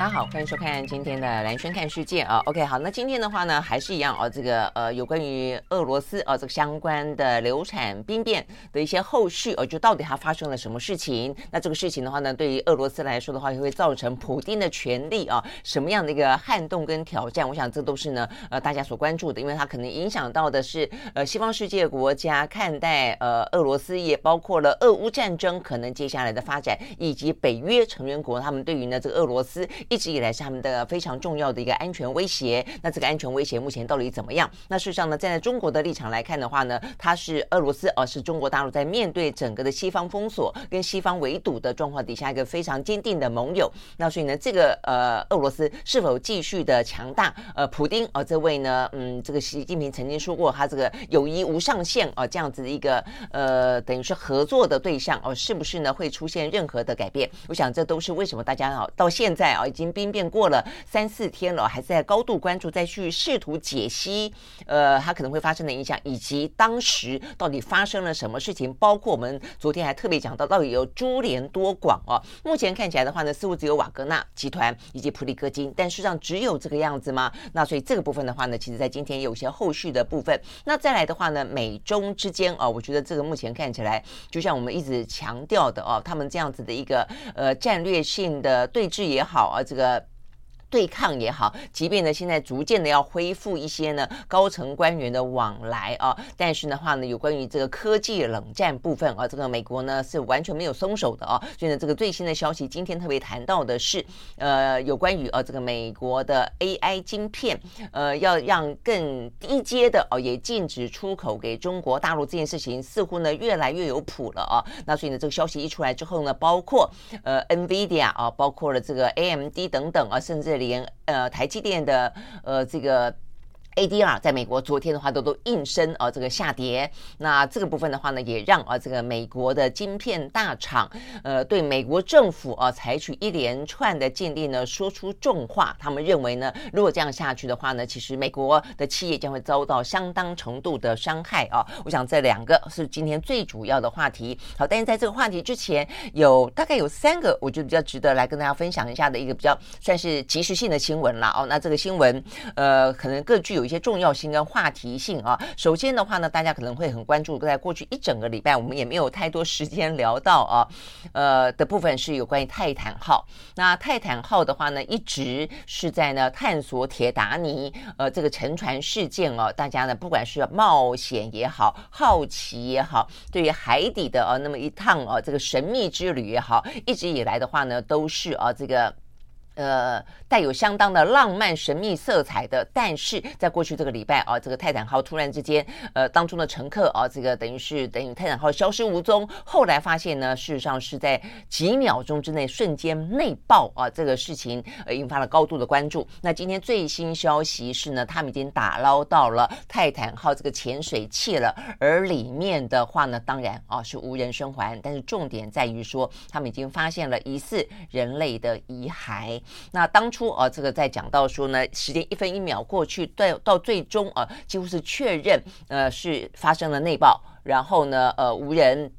大家好，欢迎收看今天的蓝轩看世界啊。OK，好，那今天的话呢，还是一样哦，这个呃，有关于俄罗斯啊这个相关的流产兵变的一些后续哦，就到底它发生了什么事情？那这个事情的话呢，对于俄罗斯来说的话，也会造成普丁的权力啊什么样的一个撼动跟挑战？我想这都是呢呃大家所关注的，因为它可能影响到的是呃西方世界国家看待呃俄罗斯，也包括了俄乌战争可能接下来的发展，以及北约成员国他们对于呢这个俄罗斯。一直以来是他们的非常重要的一个安全威胁。那这个安全威胁目前到底怎么样？那事实上呢，站在中国的立场来看的话呢，它是俄罗斯，而是中国大陆在面对整个的西方封锁跟西方围堵的状况底下一个非常坚定的盟友。那所以呢，这个呃，俄罗斯是否继续的强大？呃，普丁呃，这位呢，嗯，这个习近平曾经说过，他这个友谊无上限啊，这样子的一个呃，等于是合作的对象哦，是不是呢会出现任何的改变？我想这都是为什么大家啊到现在啊已经。已经兵变过了三四天了，还在高度关注，再去试图解析，呃，它可能会发生的影响，以及当时到底发生了什么事情。包括我们昨天还特别讲到，到底有株连多广哦。目前看起来的话呢，似乎只有瓦格纳集团以及普里戈金，但事实上只有这个样子吗？那所以这个部分的话呢，其实在今天有些后续的部分。那再来的话呢，美中之间啊、哦，我觉得这个目前看起来，就像我们一直强调的哦，他们这样子的一个呃战略性的对峙也好啊。这个对抗也好，即便呢现在逐渐的要恢复一些呢高层官员的往来啊，但是的话呢，有关于这个科技冷战部分啊，这个美国呢是完全没有松手的啊。所以呢，这个最新的消息，今天特别谈到的是，呃，有关于啊这个美国的 AI 晶片，呃，要让更低阶的哦也禁止出口给中国大陆这件事情，似乎呢越来越有谱了啊。那所以呢，这个消息一出来之后呢，包括呃 NVIDIA 啊，包括了这个 AMD 等等啊，甚至。连呃台积电的呃这个。ADR 在美国昨天的话都都应声啊这个下跌，那这个部分的话呢，也让啊这个美国的晶片大厂呃对美国政府啊采取一连串的禁令呢说出重话，他们认为呢，如果这样下去的话呢，其实美国的企业将会遭到相当程度的伤害啊。我想这两个是今天最主要的话题。好，但是在这个话题之前，有大概有三个我觉得比较值得来跟大家分享一下的一个比较算是即时性的新闻了哦。那这个新闻呃可能各具有有。一些重要性跟话题性啊。首先的话呢，大家可能会很关注，在过去一整个礼拜，我们也没有太多时间聊到啊，呃的部分是有关于泰坦号。那泰坦号的话呢，一直是在呢探索铁达尼呃这个沉船事件哦。大家呢，不管是冒险也好，好奇也好，对于海底的啊那么一趟啊这个神秘之旅也好，一直以来的话呢，都是啊这个。呃，带有相当的浪漫神秘色彩的，但是在过去这个礼拜啊，这个泰坦号突然之间，呃，当中的乘客啊，这个等于是等于泰坦号消失无踪，后来发现呢，事实上是在几秒钟之内瞬间内爆啊，这个事情呃引发了高度的关注。那今天最新消息是呢，他们已经打捞到了泰坦号这个潜水器了，而里面的话呢，当然啊是无人生还，但是重点在于说，他们已经发现了疑似人类的遗骸。那当初啊，这个在讲到说呢，时间一分一秒过去，到到最终啊，几乎是确认，呃，是发生了内爆，然后呢，呃，无人，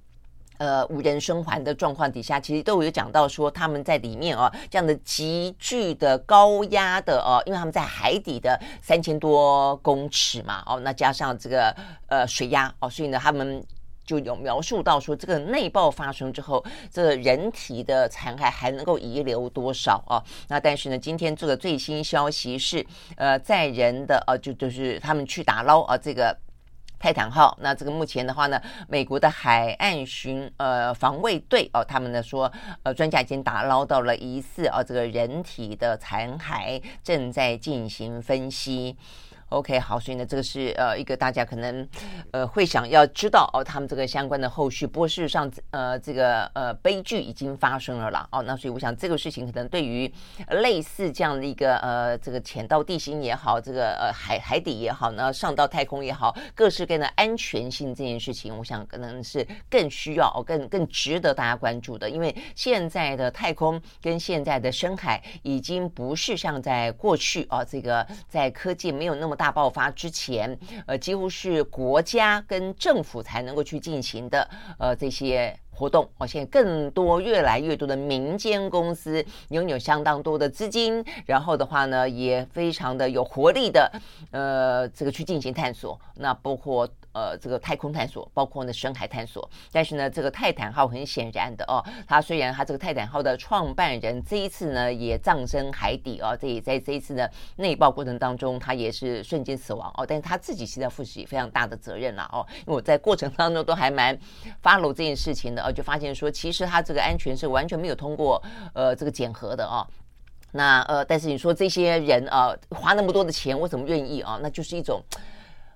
呃，无人生还的状况底下，其实都有讲到说他们在里面啊，这样的急剧的高压的哦、啊，因为他们在海底的三千多公尺嘛，哦，那加上这个呃水压哦，所以呢，他们。就有描述到说，这个内爆发生之后，这人体的残骸还能够遗留多少啊？那但是呢，今天这个最新消息是，呃，载人的呃，就就是他们去打捞啊，这个泰坦号。那这个目前的话呢，美国的海岸巡呃防卫队哦，他们呢说，呃，专家已经打捞到了疑似啊这个人体的残骸，正在进行分析。OK，好，所以呢，这个是呃一个大家可能呃会想要知道哦，他们这个相关的后续。不过事实上，呃，这个呃悲剧已经发生了啦。哦，那所以我想这个事情可能对于类似这样的一个呃这个潜到地心也好，这个呃海海底也好呢，上到太空也好，各式各样的安全性这件事情，我想可能是更需要哦，更更值得大家关注的。因为现在的太空跟现在的深海已经不是像在过去啊，这个在科技没有那么。大爆发之前，呃，几乎是国家跟政府才能够去进行的，呃，这些活动。哦，现在更多、越来越多的民间公司拥有相当多的资金，然后的话呢，也非常的有活力的，呃，这个去进行探索。那包括。呃，这个太空探索，包括呢深海探索，但是呢，这个泰坦号很显然的哦，它虽然它这个泰坦号的创办人这一次呢也葬身海底哦，这也在这一次的内爆过程当中，他也是瞬间死亡哦，但是他自己现在负起非常大的责任了哦，因为我在过程当中都还蛮 follow 这件事情的哦，就发现说其实他这个安全是完全没有通过呃这个检核的哦，那呃，但是你说这些人啊花那么多的钱，我怎么愿意啊？那就是一种。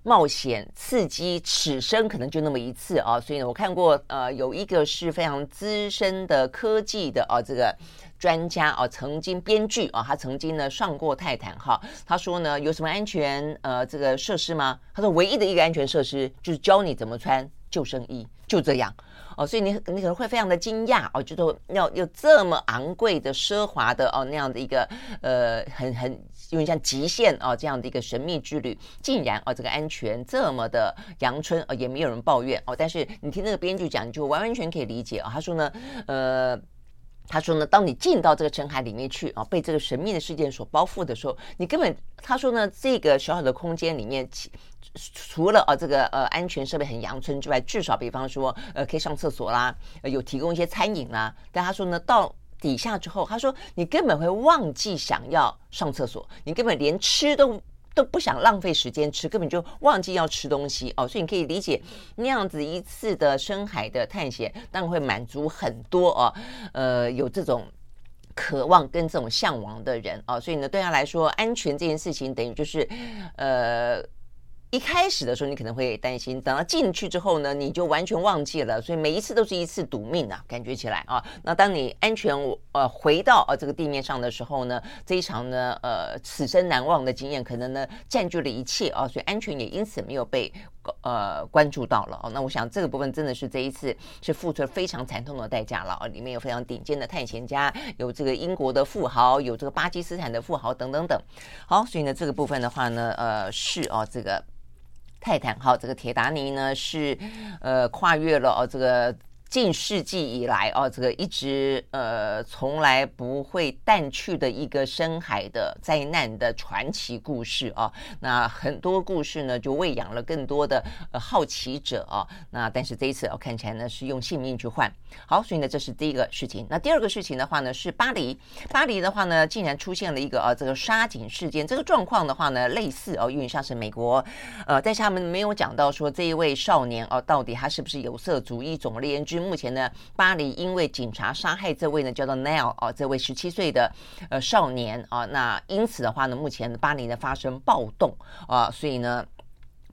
冒险刺激，此生可能就那么一次啊！所以呢，我看过呃，有一个是非常资深的科技的啊，这个专家啊，曾经编剧啊，他曾经呢上过泰坦号。他说呢，有什么安全呃这个设施吗？他说唯一的一个安全设施就是教你怎么穿救生衣，就这样。哦，所以你你可能会非常的惊讶哦，就说要有这么昂贵的奢华的哦那样的一个呃很很有点像极限哦这样的一个神秘之旅，竟然哦这个安全这么的阳春哦也没有人抱怨哦，但是你听那个编剧讲，你就完完全可以理解、哦。他说呢，呃。他说呢，当你进到这个深海里面去啊，被这个神秘的事件所包覆的时候，你根本他说呢，这个小小的空间里面，除了啊这个呃安全设备很阳春之外，至少比方说呃可以上厕所啦，有提供一些餐饮啦。但他说呢，到底下之后，他说你根本会忘记想要上厕所，你根本连吃都。都不想浪费时间吃，根本就忘记要吃东西哦，所以你可以理解那样子一次的深海的探险，当然会满足很多哦，呃，有这种渴望跟这种向往的人哦，所以呢，对他来说，安全这件事情等于就是，呃。一开始的时候，你可能会担心，等到进去之后呢，你就完全忘记了。所以每一次都是一次赌命啊，感觉起来啊。那当你安全呃回到呃这个地面上的时候呢，这一场呢呃此生难忘的经验，可能呢占据了一切啊。所以安全也因此没有被呃关注到了哦。那我想这个部分真的是这一次是付出了非常惨痛的代价了啊。里面有非常顶尖的探险家，有这个英国的富豪，有这个巴基斯坦的富豪等等等。好，所以呢这个部分的话呢，呃是哦这个。泰坦号这个铁达尼呢是呃跨越了哦这个。近世纪以来哦，这个一直呃从来不会淡去的一个深海的灾难的传奇故事啊。那很多故事呢，就喂养了更多的呃好奇者啊。那但是这一次哦，看起来呢是用性命去换。好，所以呢这是第一个事情。那第二个事情的话呢，是巴黎。巴黎的话呢，竟然出现了一个啊这个杀警事件。这个状况的话呢，类似哦，因为像是美国呃，但是他们没有讲到说这一位少年哦，到底他是不是有色主义。总而言之。目前呢，巴黎因为警察杀害这位呢叫做 Neil 啊，这位十七岁的呃少年啊，那因此的话呢，目前巴黎呢发生暴动啊，所以呢，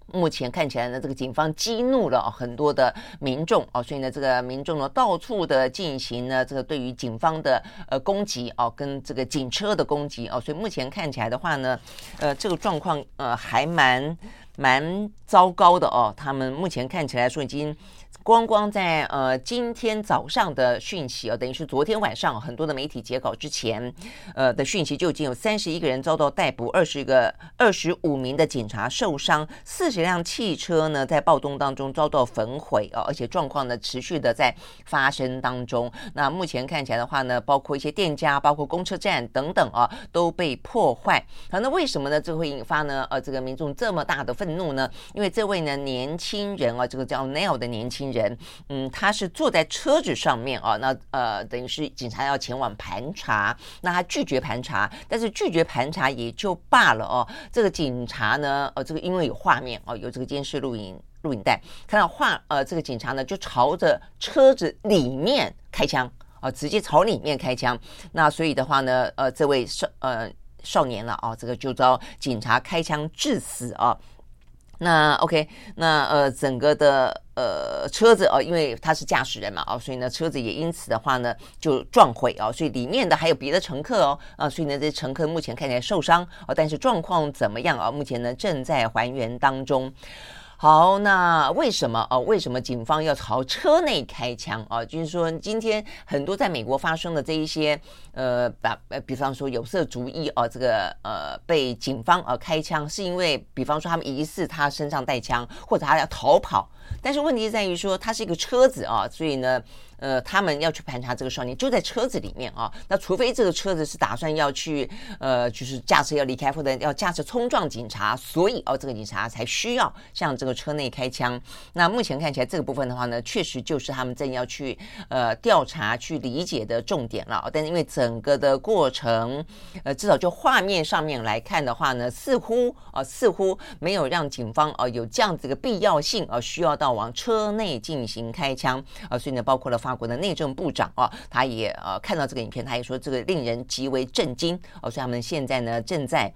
目前看起来呢，这个警方激怒了很多的民众啊，所以呢，这个民众呢到处的进行呢这个对于警方的呃攻击啊，跟这个警车的攻击啊，所以目前看起来的话呢，呃，这个状况呃还蛮蛮糟糕的哦，他们目前看起来说已经。光光在呃今天早上的讯息啊，等于是昨天晚上很多的媒体截稿之前，呃的讯息就已经有三十一个人遭到逮捕，二十个二十五名的警察受伤，四十辆汽车呢在暴动当中遭到焚毁啊，而且状况呢持续的在发生当中。那目前看起来的话呢，包括一些店家，包括公车站等等啊，都被破坏。好，那为什么呢？这会引发呢呃这个民众这么大的愤怒呢？因为这位呢年轻人啊，这个叫 Neil 的年轻人。人，嗯，他是坐在车子上面啊，那呃，等于是警察要前往盘查，那他拒绝盘查，但是拒绝盘查也就罢了哦。这个警察呢，呃，这个因为有画面哦，有这个监视录影录影带，看到画，呃，这个警察呢就朝着车子里面开枪啊，直接朝里面开枪。那所以的话呢，呃，这位少呃少年了啊，这个就遭警察开枪致死啊。那 OK，那呃，整个的呃车子哦，因为他是驾驶人嘛，哦，所以呢，车子也因此的话呢就撞毁哦，所以里面的还有别的乘客哦，啊，所以呢，这乘客目前看起来受伤啊，但是状况怎么样啊？目前呢正在还原当中。好，那为什么哦？为什么警方要朝车内开枪啊？就是说，今天很多在美国发生的这一些，呃，把呃，比方说有色族裔哦，这个呃被警方呃开枪，是因为比方说他们疑似他身上带枪，或者他要逃跑。但是问题在于说，他是一个车子啊，所以呢。呃，他们要去盘查这个少年，就在车子里面啊。那除非这个车子是打算要去，呃，就是驾车要离开，或者要驾车冲撞警察，所以哦，这个警察才需要向这个车内开枪。那目前看起来这个部分的话呢，确实就是他们正要去呃调查、去理解的重点了。但是因为整个的过程，呃，至少就画面上面来看的话呢，似乎啊、呃，似乎没有让警方啊、呃、有这样子的必要性啊、呃，需要到往车内进行开枪啊、所以呢，包括了发。法国的内政部长啊，他也呃看到这个影片，他也说这个令人极为震惊哦，所以他们现在呢正在。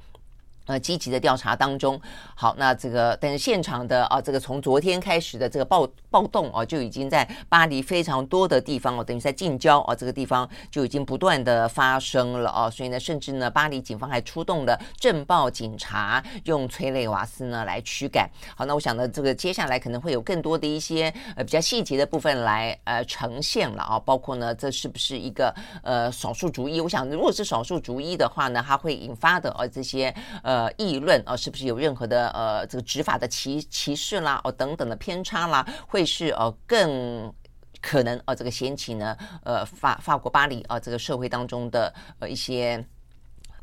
呃，积极的调查当中，好，那这个但是现场的啊，这个从昨天开始的这个暴暴动啊，就已经在巴黎非常多的地方哦，等于在近郊啊，这个地方就已经不断的发生了啊，所以呢，甚至呢，巴黎警方还出动了镇暴警察，用催泪瓦斯呢来驱赶。好，那我想呢，这个接下来可能会有更多的一些呃比较细节的部分来呃呈现了啊，包括呢，这是不是一个呃少数族裔？我想，如果是少数族裔的话呢，它会引发的呃这些呃。呃，议论啊，是不是有任何的呃这个执法的歧歧视啦，哦等等的偏差啦，会是呃更可能哦这个掀起呢呃法法国巴黎啊这个社会当中的呃一些。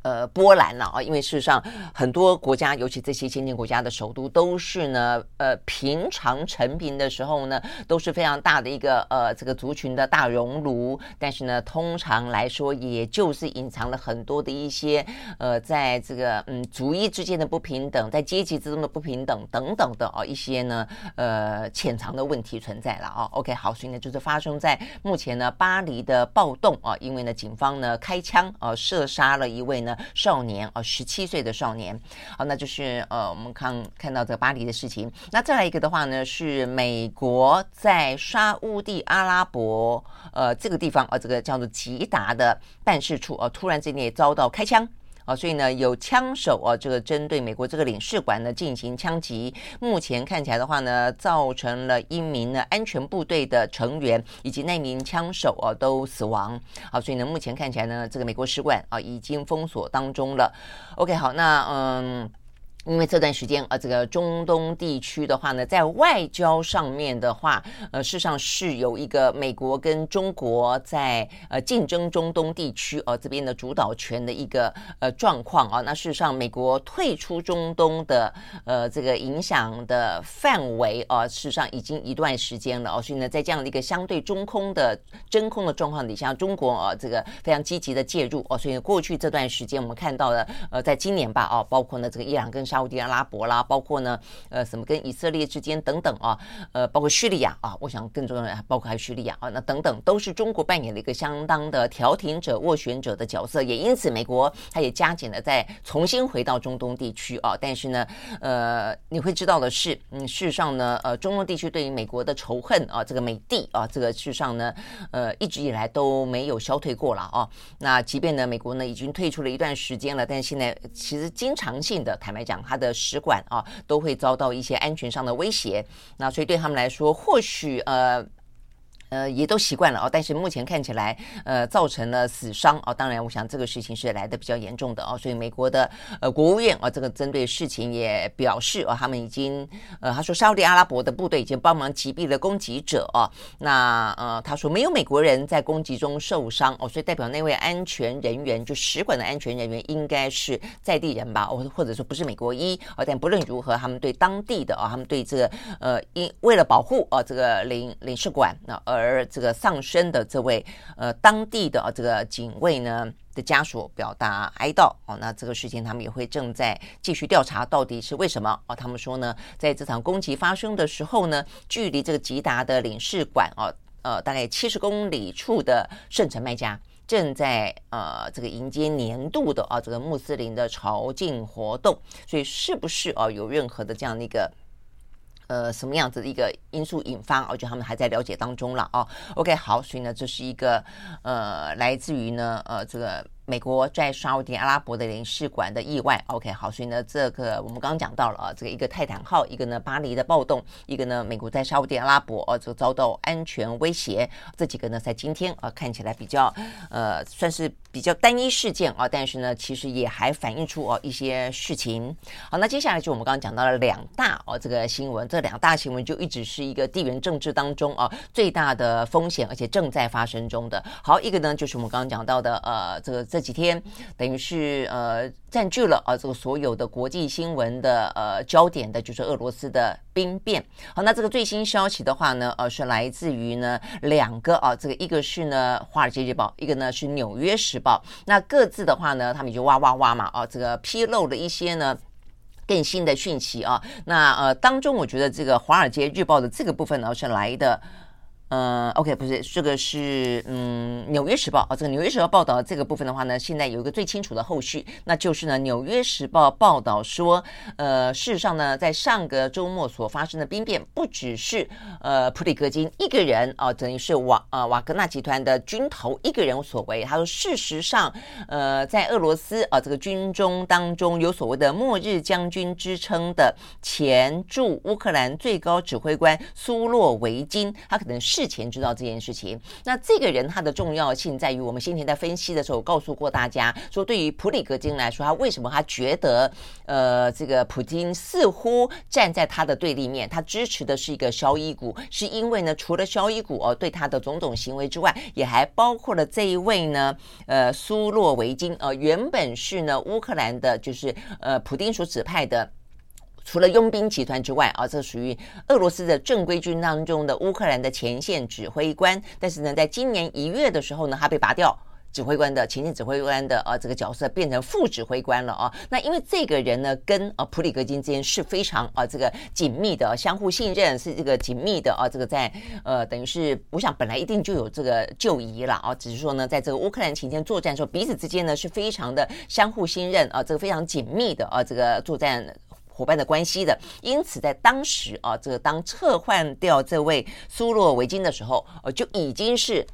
呃，波兰了啊，因为事实上很多国家，尤其这些先进国家的首都，都是呢，呃，平常成平的时候呢，都是非常大的一个呃这个族群的大熔炉。但是呢，通常来说，也就是隐藏了很多的一些呃，在这个嗯族裔之间的不平等，在阶级之中的不平等等等的哦一些呢呃潜藏的问题存在了啊。OK，好，所以呢，就是发生在目前呢巴黎的暴动啊，因为呢警方呢开枪啊射杀了一位呢。少年啊，十七岁的少年，好，那就是呃，我们看看到这个巴黎的事情。那再来一个的话呢，是美国在沙乌地阿拉伯呃这个地方啊，这个叫做吉达的办事处啊，突然之间也遭到开枪。啊，所以呢，有枪手啊，这个针对美国这个领事馆呢进行枪击。目前看起来的话呢，造成了一名呢安全部队的成员以及那名枪手啊都死亡。好，所以呢，目前看起来呢，这个美国使馆啊已经封锁当中了。OK，好，那嗯。因为这段时间，呃，这个中东地区的话呢，在外交上面的话，呃，事实上是有一个美国跟中国在呃竞争中东地区呃这边的主导权的一个呃状况啊。那事实上，美国退出中东的呃这个影响的范围啊，事实上已经一段时间了哦。所以呢，在这样的一个相对中空的真空的状况底下，中国啊这个非常积极的介入哦。所以过去这段时间，我们看到了呃，在今年吧，哦，包括呢这个伊朗跟沙乌地阿拉伯啦，包括呢，呃，什么跟以色列之间等等啊，呃，包括叙利亚啊，我想更重要的包括还有叙利亚啊，那等等都是中国扮演了一个相当的调停者、斡旋者的角色，也因此美国它也加紧了再重新回到中东地区啊。但是呢，呃，你会知道的是，嗯，事实上呢，呃，中东地区对于美国的仇恨啊，这个美帝啊，这个事实上呢，呃，一直以来都没有消退过了啊。那即便呢，美国呢已经退出了一段时间了，但现在其实经常性的，坦白讲，他的使馆啊，都会遭到一些安全上的威胁。那所以对他们来说，或许呃呃，也都习惯了哦，但是目前看起来，呃，造成了死伤哦。当然，我想这个事情是来的比较严重的哦，所以美国的呃国务院啊，这个针对事情也表示哦，他们已经呃，他说沙特阿拉伯的部队已经帮忙击毙了攻击者哦。那呃，他说没有美国人在攻击中受伤哦，所以代表那位安全人员就使馆的安全人员应该是在地人吧，或或者说不是美国裔哦。但不论如何，他们对当地的啊、哦，他们对这个呃，因为了保护啊、哦、这个领领事馆那而。而这个丧生的这位呃当地的这个警卫呢的家属表达哀悼哦，那这个事情他们也会正在继续调查到底是为什么哦。他们说呢，在这场攻击发生的时候呢，距离这个吉达的领事馆哦呃大概七十公里处的圣城麦加正在呃这个迎接年度的啊这个穆斯林的朝觐活动，所以是不是啊有任何的这样的一个？呃，什么样子的一个因素引发？我觉得他们还在了解当中了哦。OK，好，所以呢，这是一个呃，来自于呢，呃，这个。美国在沙乌地阿拉伯的领事馆的意外，OK，好，所以呢，这个我们刚刚讲到了啊，这个一个泰坦号，一个呢巴黎的暴动，一个呢美国在沙乌地阿拉伯哦，这个遭到安全威胁，这几个呢在今天啊看起来比较呃算是比较单一事件啊，但是呢其实也还反映出哦一些事情。好，那接下来就我们刚刚讲到了两大哦这个新闻，这两大新闻就一直是一个地缘政治当中啊最大的风险，而且正在发生中的。好，一个呢就是我们刚刚讲到的呃这个。这几天等于是呃占据了啊这个所有的国际新闻的呃焦点的，就是俄罗斯的兵变。好，那这个最新消息的话呢，呃是来自于呢两个啊，这个一个是呢《华尔街日报》，一个呢是《纽约时报》。那各自的话呢，他们就哇哇哇嘛啊，这个披露了一些呢更新的讯息啊。那呃当中，我觉得这个《华尔街日报》的这个部分呢是来的。呃，OK，不是这个是嗯，《纽约时报》啊、这个《纽约时报》报道这个部分的话呢，现在有一个最清楚的后续，那就是呢，《纽约时报》报道说，呃，事实上呢，在上个周末所发生的兵变，不只是呃普里格金一个人啊、等于是瓦呃瓦格纳集团的军头一个人所为。他说，事实上，呃，在俄罗斯啊、这个军中当中有所谓的“末日将军”之称的前驻乌克兰最高指挥官苏洛维金，他可能是。之前知道这件事情，那这个人他的重要性在于，我们先前在分析的时候告诉过大家，说对于普里格金来说，他为什么他觉得，呃，这个普京似乎站在他的对立面，他支持的是一个肖伊古，是因为呢，除了肖伊古哦对他的种种行为之外，也还包括了这一位呢，呃，苏洛维金，呃，原本是呢乌克兰的，就是呃普丁所指派的。除了佣兵集团之外啊，这属于俄罗斯的正规军当中的乌克兰的前线指挥官。但是呢，在今年一月的时候呢，他被拔掉指挥官的前线指挥官的啊这个角色，变成副指挥官了啊。那因为这个人呢，跟啊普里格金之间是非常啊这个紧密的相互信任，是这个紧密的啊这个在呃等于是我想本来一定就有这个旧谊了啊，只是说呢，在这个乌克兰前线作战的时候，彼此之间呢是非常的相互信任啊，这个非常紧密的啊这个作战。伙伴的关系的，因此在当时啊，这个当撤换掉这位苏洛维金的时候，呃，就已经是。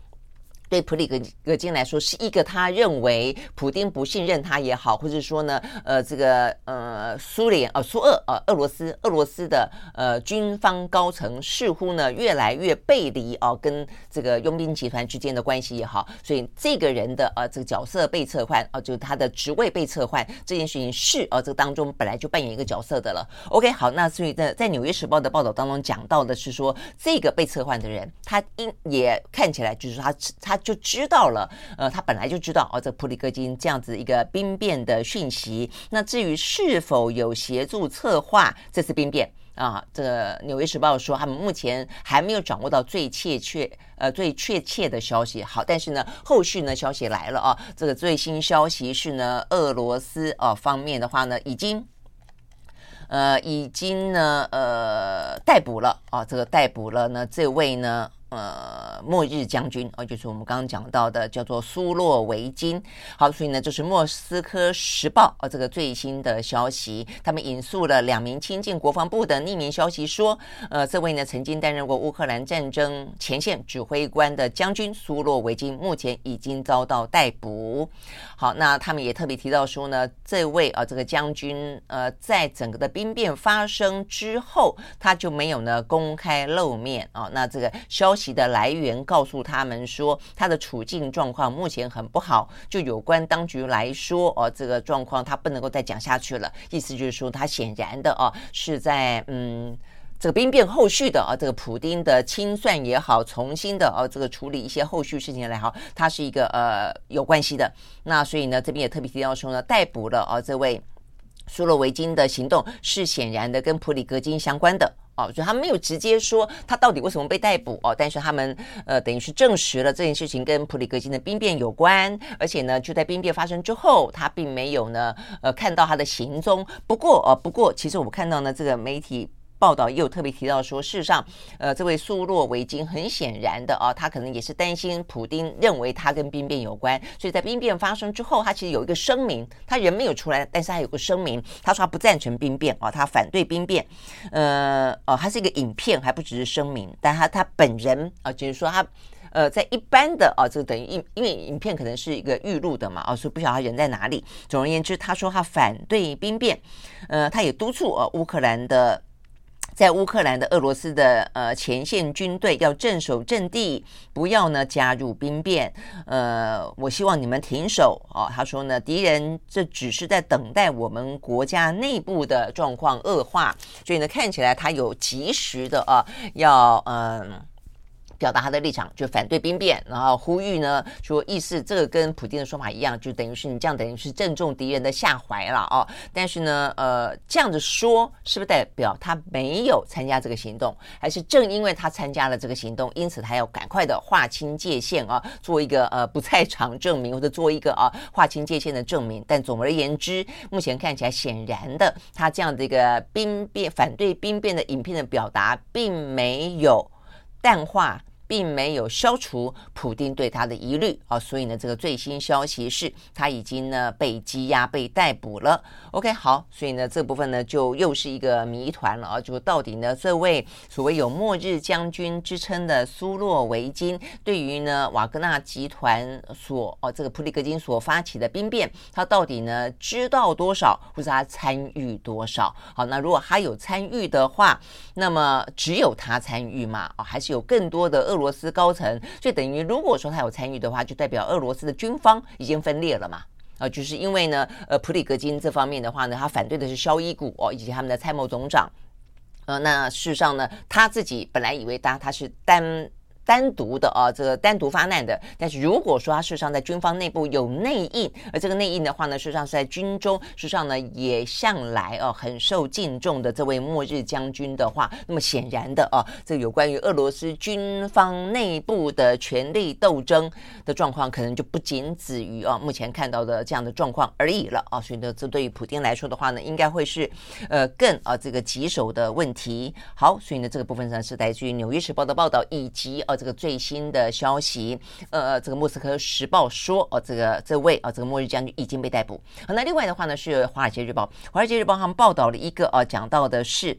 对普里格格金来说，是一个他认为普丁不信任他也好，或者说呢，呃，这个呃苏联呃苏俄呃俄罗斯俄罗斯的呃军方高层似乎呢越来越背离哦、跟这个佣兵集团之间的关系也好，所以这个人的呃这个角色被撤换啊、呃，就是他的职位被撤换这件事情是啊、呃，这个当中本来就扮演一个角色的了。OK，好，那所以在在纽约时报的报道当中讲到的是说，这个被撤换的人，他应也看起来就是他他。就知道了，呃，他本来就知道哦，这普里戈金这样子一个兵变的讯息。那至于是否有协助策划这次兵变啊，这个《纽约时报》说他们目前还没有掌握到最确切呃最确切的消息。好，但是呢，后续呢消息来了啊，这个最新消息是呢，俄罗斯啊方面的话呢，已经呃已经呢呃逮捕了啊，这个逮捕了呢这位呢。呃，末日将军哦，就是我们刚刚讲到的，叫做苏洛维金。好，所以呢，这是莫斯科时报哦，这个最新的消息，他们引述了两名亲近国防部的匿名消息说，呃，这位呢曾经担任过乌克兰战争前线指挥官的将军苏洛维金，目前已经遭到逮捕。好，那他们也特别提到说呢，这位啊，这个将军呃，在整个的兵变发生之后，他就没有呢公开露面啊。那这个消息。息的来源告诉他们说，他的处境状况目前很不好。就有关当局来说，哦，这个状况他不能够再讲下去了。意思就是说，他显然的哦，是在嗯。这个兵变后续的啊，这个普丁的清算也好，重新的啊，这个处理一些后续事情来好，它是一个呃有关系的。那所以呢，这边也特别提到说呢，逮捕了啊这位苏洛维金的行动是显然的跟普里格金相关的哦，就他没有直接说他到底为什么被逮捕哦，但是他们呃等于是证实了这件事情跟普里戈金的兵变有关，而且呢就在兵变发生之后，他并没有呢呃看到他的行踪。不过呃不过其实我们看到呢这个媒体。报道也有特别提到说，事实上，呃，这位苏洛维金很显然的啊，他可能也是担心普丁认为他跟兵变有关，所以在兵变发生之后，他其实有一个声明，他人没有出来，但是他有个声明，他说他不赞成兵变啊，他反对兵变，呃，哦，他是一个影片，还不只是声明，但他他本人啊，就是说他呃，在一般的啊，这等于因因为影片可能是一个预录的嘛，啊，所以不晓得他人在哪里。总而言之，他说他反对兵变，呃，他也督促呃乌克兰的。在乌克兰的俄罗斯的呃前线军队要镇守阵地，不要呢加入兵变。呃，我希望你们停手、哦。他说呢，敌人这只是在等待我们国家内部的状况恶化，所以呢，看起来他有及时的啊要嗯。表达他的立场，就反对兵变，然后呼吁呢，说意思这个跟普丁的说法一样，就等于是你这样等于是正中敌人的下怀了哦。但是呢，呃，这样子说是不是代表他没有参加这个行动，还是正因为他参加了这个行动，因此他要赶快的划清界限啊，做一个呃不在场证明，或者做一个啊划清界限的证明。但总而言之，目前看起来显然的，他这样的一个兵变反对兵变的影片的表达，并没有淡化。并没有消除普丁对他的疑虑啊，所以呢，这个最新消息是他已经呢被羁押、被逮捕了。OK，好，所以呢这部分呢就又是一个谜团了啊，就到底呢这位所谓有末日将军之称的苏洛维金，对于呢瓦格纳集团所哦这个普里格金所发起的兵变，他到底呢知道多少，或者他参与多少？好，那如果他有参与的话，那么只有他参与吗？哦，还是有更多的俄。俄罗斯高层，所以等于如果说他有参与的话，就代表俄罗斯的军方已经分裂了嘛？啊，就是因为呢，呃，普里格金这方面的话呢，他反对的是肖伊古哦，以及他们的参谋总长。呃，那事实上呢，他自己本来以为他他是单。单独的啊，这个单独发难的。但是如果说他事实上在军方内部有内应，而这个内应的话呢，事实上是在军中，事实上呢也向来啊很受敬重的这位末日将军的话，那么显然的啊，这有关于俄罗斯军方内部的权力斗争的状况，可能就不仅止于啊目前看到的这样的状况而已了啊。所以呢，这对于普丁来说的话呢，应该会是呃更啊这个棘手的问题。好，所以呢这个部分上是来自于《纽约时报》的报道以及啊。这个最新的消息，呃，这个莫斯科时报说，哦，这个这位啊，这个末日将军已经被逮捕。好，那另外的话呢，是华尔街日报，华尔街日报他们报道了一个啊，讲到的是，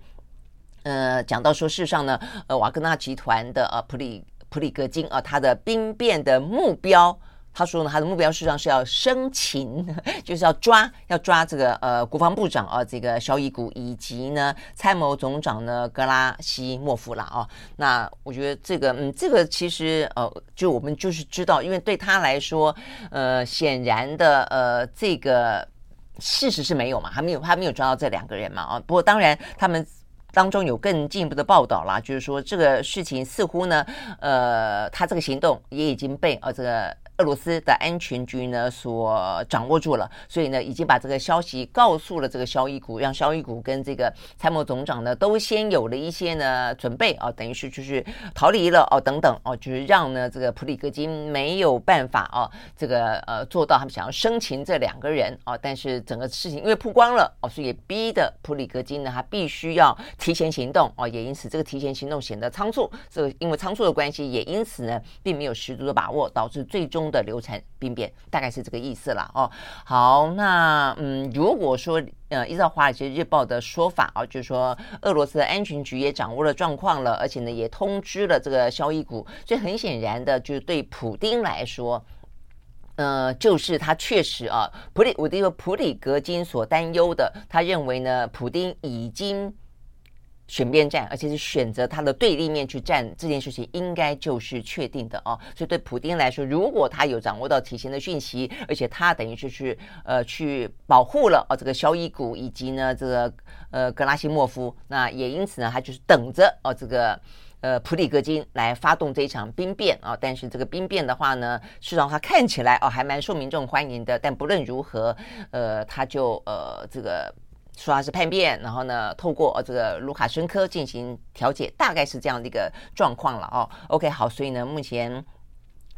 呃，讲到说，事实上呢，呃，瓦格纳集团的呃普里普里格金啊，他的兵变的目标。他说呢，他的目标实际上是要生擒，就是要抓，要抓这个呃国防部长啊，这个肖伊古以及呢参谋总长呢格拉西莫夫啦啊。那我觉得这个嗯，这个其实呃，就我们就是知道，因为对他来说，呃，显然的呃，这个事实是没有嘛，还没有，还没有抓到这两个人嘛啊。不过当然，他们当中有更进一步的报道啦，就是说这个事情似乎呢，呃，他这个行动也已经被呃这个。俄罗斯的安全局呢所掌握住了，所以呢已经把这个消息告诉了这个肖伊古，让肖伊古跟这个参谋总长呢都先有了一些呢准备啊，等于是就是逃离了哦等等哦，就是让呢这个普里戈金没有办法哦这个呃做到他们想要生擒这两个人哦，但是整个事情因为曝光了哦，所以也逼得普里戈金呢他必须要提前行动哦，也因此这个提前行动显得仓促，这个因为仓促的关系，也因此呢并没有十足的把握，导致最终。的流产病变大概是这个意思了哦。好，那嗯，如果说呃，依照《华尔街日报》的说法啊，就是说俄罗斯的安全局也掌握了状况了，而且呢也通知了这个萧伊古，所以很显然的，就是对普丁来说，呃，就是他确实啊，普里我的一个普里格金所担忧的，他认为呢，普丁已经。选边站，而且是选择他的对立面去站，这件事情应该就是确定的哦。所以对普丁来说，如果他有掌握到提前的讯息，而且他等于就是呃去保护了哦这个肖伊古以及呢这个呃格拉西莫夫，那也因此呢他就是等着哦这个呃普里戈金来发动这一场兵变啊、但是这个兵变的话呢，事实上他看起来哦还蛮受民众欢迎的。但不论如何，呃他就呃这个。说他是叛变，然后呢，透过这个卢卡申科进行调解，大概是这样的一个状况了哦。OK，好，所以呢，目前。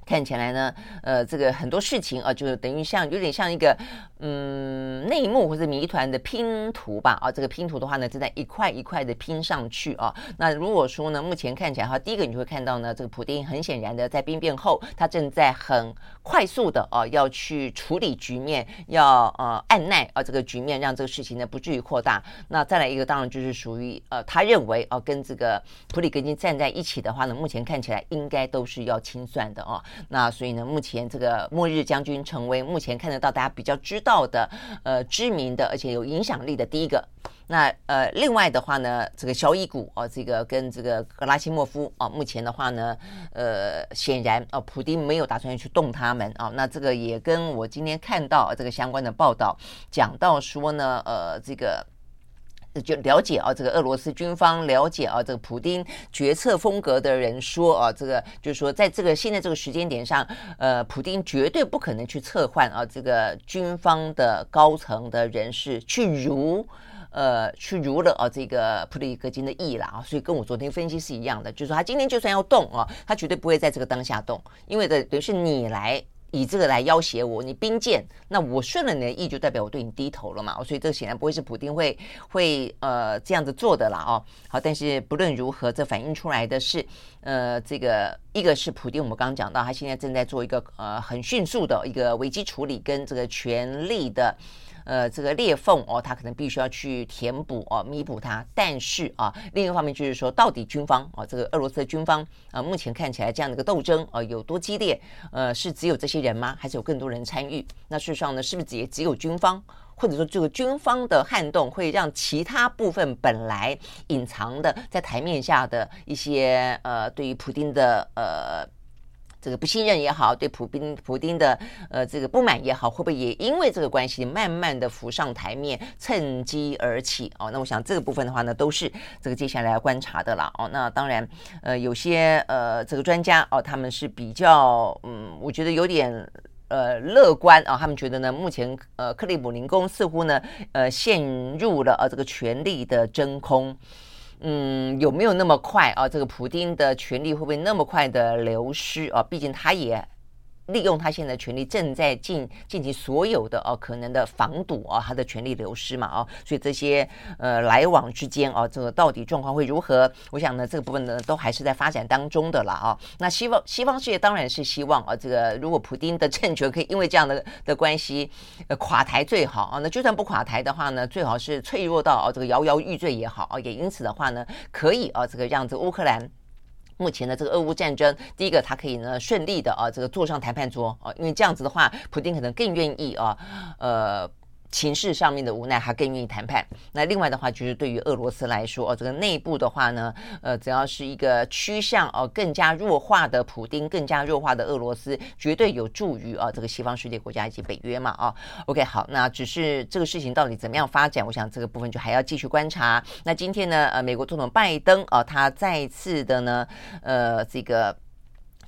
看起来呢，呃，这个很多事情啊，就是等于像有点像一个嗯内幕或者谜团的拼图吧啊，这个拼图的话呢，正在一块一块的拼上去啊。那如果说呢，目前看起来的话，第一个你就会看到呢，这个普丁很显然的在兵变后，他正在很快速的啊要去处理局面，要呃按捺啊这个局面，让这个事情呢不至于扩大。那再来一个，当然就是属于呃他认为啊跟这个普里戈金站在一起的话呢，目前看起来应该都是要清算的啊。那所以呢，目前这个末日将军成为目前看得到大家比较知道的，呃，知名的而且有影响力的第一个。那呃，另外的话呢，这个萧伊古哦，这个跟这个格拉西莫夫啊，目前的话呢，呃，显然哦，普丁没有打算去动他们啊。那这个也跟我今天看到这个相关的报道讲到说呢，呃，这个。就了解啊，这个俄罗斯军方了解啊，这个普丁决策风格的人说啊，这个就是说，在这个现在这个时间点上，呃，普丁绝对不可能去策换啊，这个军方的高层的人士去如呃去如了啊，这个普里戈金的意了啊，所以跟我昨天分析是一样的，就是说他今天就算要动啊，他绝对不会在这个当下动，因为的等于是你来。以这个来要挟我，你兵谏，那我顺了你的意，就代表我对你低头了嘛。所以这显然不会是普丁会会呃这样子做的啦哦。好，但是不论如何，这反映出来的是呃这个一个是普丁，我们刚刚讲到，他现在正在做一个呃很迅速的一个危机处理跟这个权力的。呃，这个裂缝哦，他可能必须要去填补哦，弥补它。但是啊，另一个方面就是说，到底军方啊，这个俄罗斯的军方啊，目前看起来这样的一个斗争啊，有多激烈？呃，是只有这些人吗？还是有更多人参与？那事实上呢，是不是也只有军方？或者说，这个军方的撼动会让其他部分本来隐藏的在台面下的一些呃，对于普丁的呃。这个不信任也好，对普丁普丁的呃这个不满也好，会不会也因为这个关系慢慢的浮上台面，趁机而起哦？那我想这个部分的话呢，都是这个接下来要观察的了哦。那当然，呃，有些呃这个专家哦，他们是比较嗯，我觉得有点呃乐观啊、他们觉得呢，目前呃克里姆林宫似乎呢呃陷入了呃这个权力的真空。嗯，有没有那么快啊？这个普丁的权利会不会那么快的流失啊？毕竟他也。利用他现在权力，正在进进行所有的哦可能的防堵啊，他的权力流失嘛啊，所以这些呃来往之间啊，这个到底状况会如何？我想呢，这个部分呢都还是在发展当中的了啊。那西方西方世界当然是希望啊，这个如果普丁的政权可以因为这样的的关系呃垮台最好啊。那就算不垮台的话呢，最好是脆弱到啊这个摇摇欲坠也好啊。也因此的话呢，可以啊这个让这个乌克兰。目前的这个俄乌战争，第一个他可以呢顺利的啊这个坐上谈判桌啊，因为这样子的话，普京可能更愿意啊呃。情势上面的无奈，他更愿意谈判。那另外的话，就是对于俄罗斯来说，哦，这个内部的话呢，呃，只要是一个趋向哦更加弱化的普丁，更加弱化的俄罗斯，绝对有助于啊这个西方世界国家以及北约嘛啊。OK，好，那只是这个事情到底怎么样发展，我想这个部分就还要继续观察。那今天呢，呃，美国总统拜登啊，他再次的呢，呃，这个。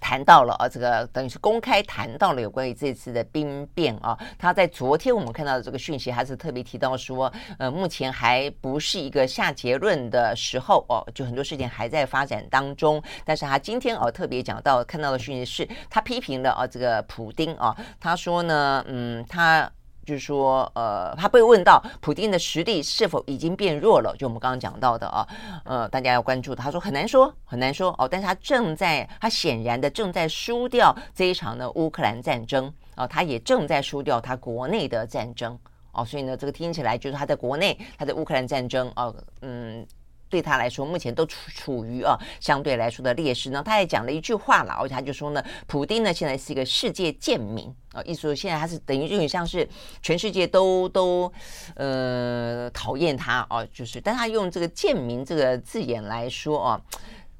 谈到了啊，这个等于是公开谈到了有关于这次的兵变啊。他在昨天我们看到的这个讯息，还是特别提到说，呃，目前还不是一个下结论的时候哦，就很多事情还在发展当中。但是他今天哦特别讲到看到的讯息是，他批评了啊这个普丁啊，他说呢，嗯，他。就是说，呃，他被问到普丁的实力是否已经变弱了，就我们刚刚讲到的啊，呃，大家要关注。他说很难说，很难说哦，但是他正在，他显然的正在输掉这一场的乌克兰战争啊，他也正在输掉他国内的战争哦，所以呢，这个听起来就是他在国内，他在乌克兰战争啊，嗯。对他来说目前都处处于啊相对来说的劣势呢。他也讲了一句话了，而且他就说呢，普丁呢现在是一个世界贱民啊，意思说现在他是等于有点像是全世界都都呃讨厌他哦，就是但他用这个贱民这个字眼来说哦。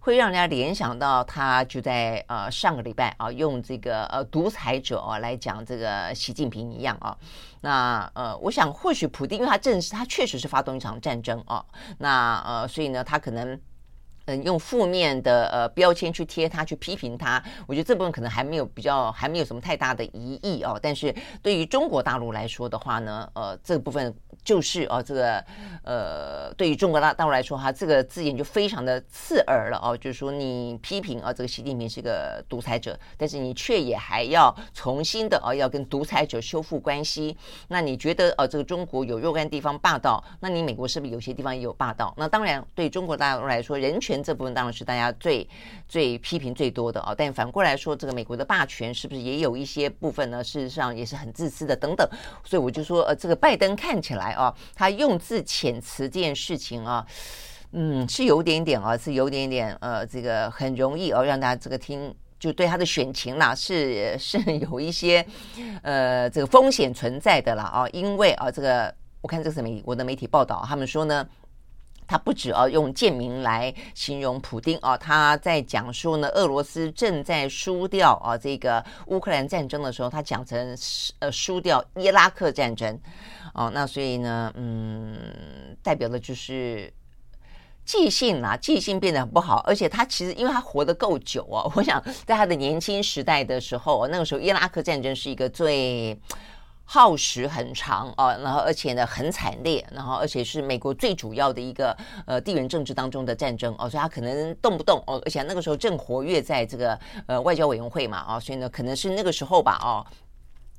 会让人家联想到他就在呃上个礼拜啊，用这个呃独裁者啊来讲这个习近平一样啊。那呃，我想或许普丁，因为他正是他确实是发动一场战争啊。那呃，所以呢，他可能。嗯，用负面的呃标签去贴他，去批评他，我觉得这部分可能还没有比较，还没有什么太大的疑义哦。但是对于中国大陆来说的话呢，呃，这部分就是哦，这个呃，对于中国大大陆来说哈，这个字眼就非常的刺耳了哦。就是说你批评啊，这个习近平是个独裁者，但是你却也还要重新的啊，要跟独裁者修复关系。那你觉得呃，这个中国有若干地方霸道，那你美国是不是有些地方也有霸道？那当然，对中国大陆来说，人权。这部分当然是大家最最批评最多的啊，但反过来说，这个美国的霸权是不是也有一些部分呢？事实上也是很自私的等等，所以我就说，呃，这个拜登看起来啊，他用字遣词这件事情啊，嗯，是有点点啊，是有点点呃，这个很容易哦，让大家这个听就对他的选情啦，是是 有一些呃这个风险存在的了啊，因为啊，这个我看这是美国的媒体报道，他们说呢。他不止啊用贱民来形容普丁啊，他在讲述呢俄罗斯正在输掉啊这个乌克兰战争的时候，他讲成呃输掉伊拉克战争哦，那所以呢，嗯，代表的就是记性啦，记性变得很不好，而且他其实因为他活得够久啊，我想在他的年轻时代的时候，那个时候伊拉克战争是一个最。耗时很长啊，然后而且呢很惨烈，然后而且是美国最主要的一个呃地缘政治当中的战争哦，所以他可能动不动哦，而且那个时候正活跃在这个呃外交委员会嘛啊，所以呢可能是那个时候吧哦。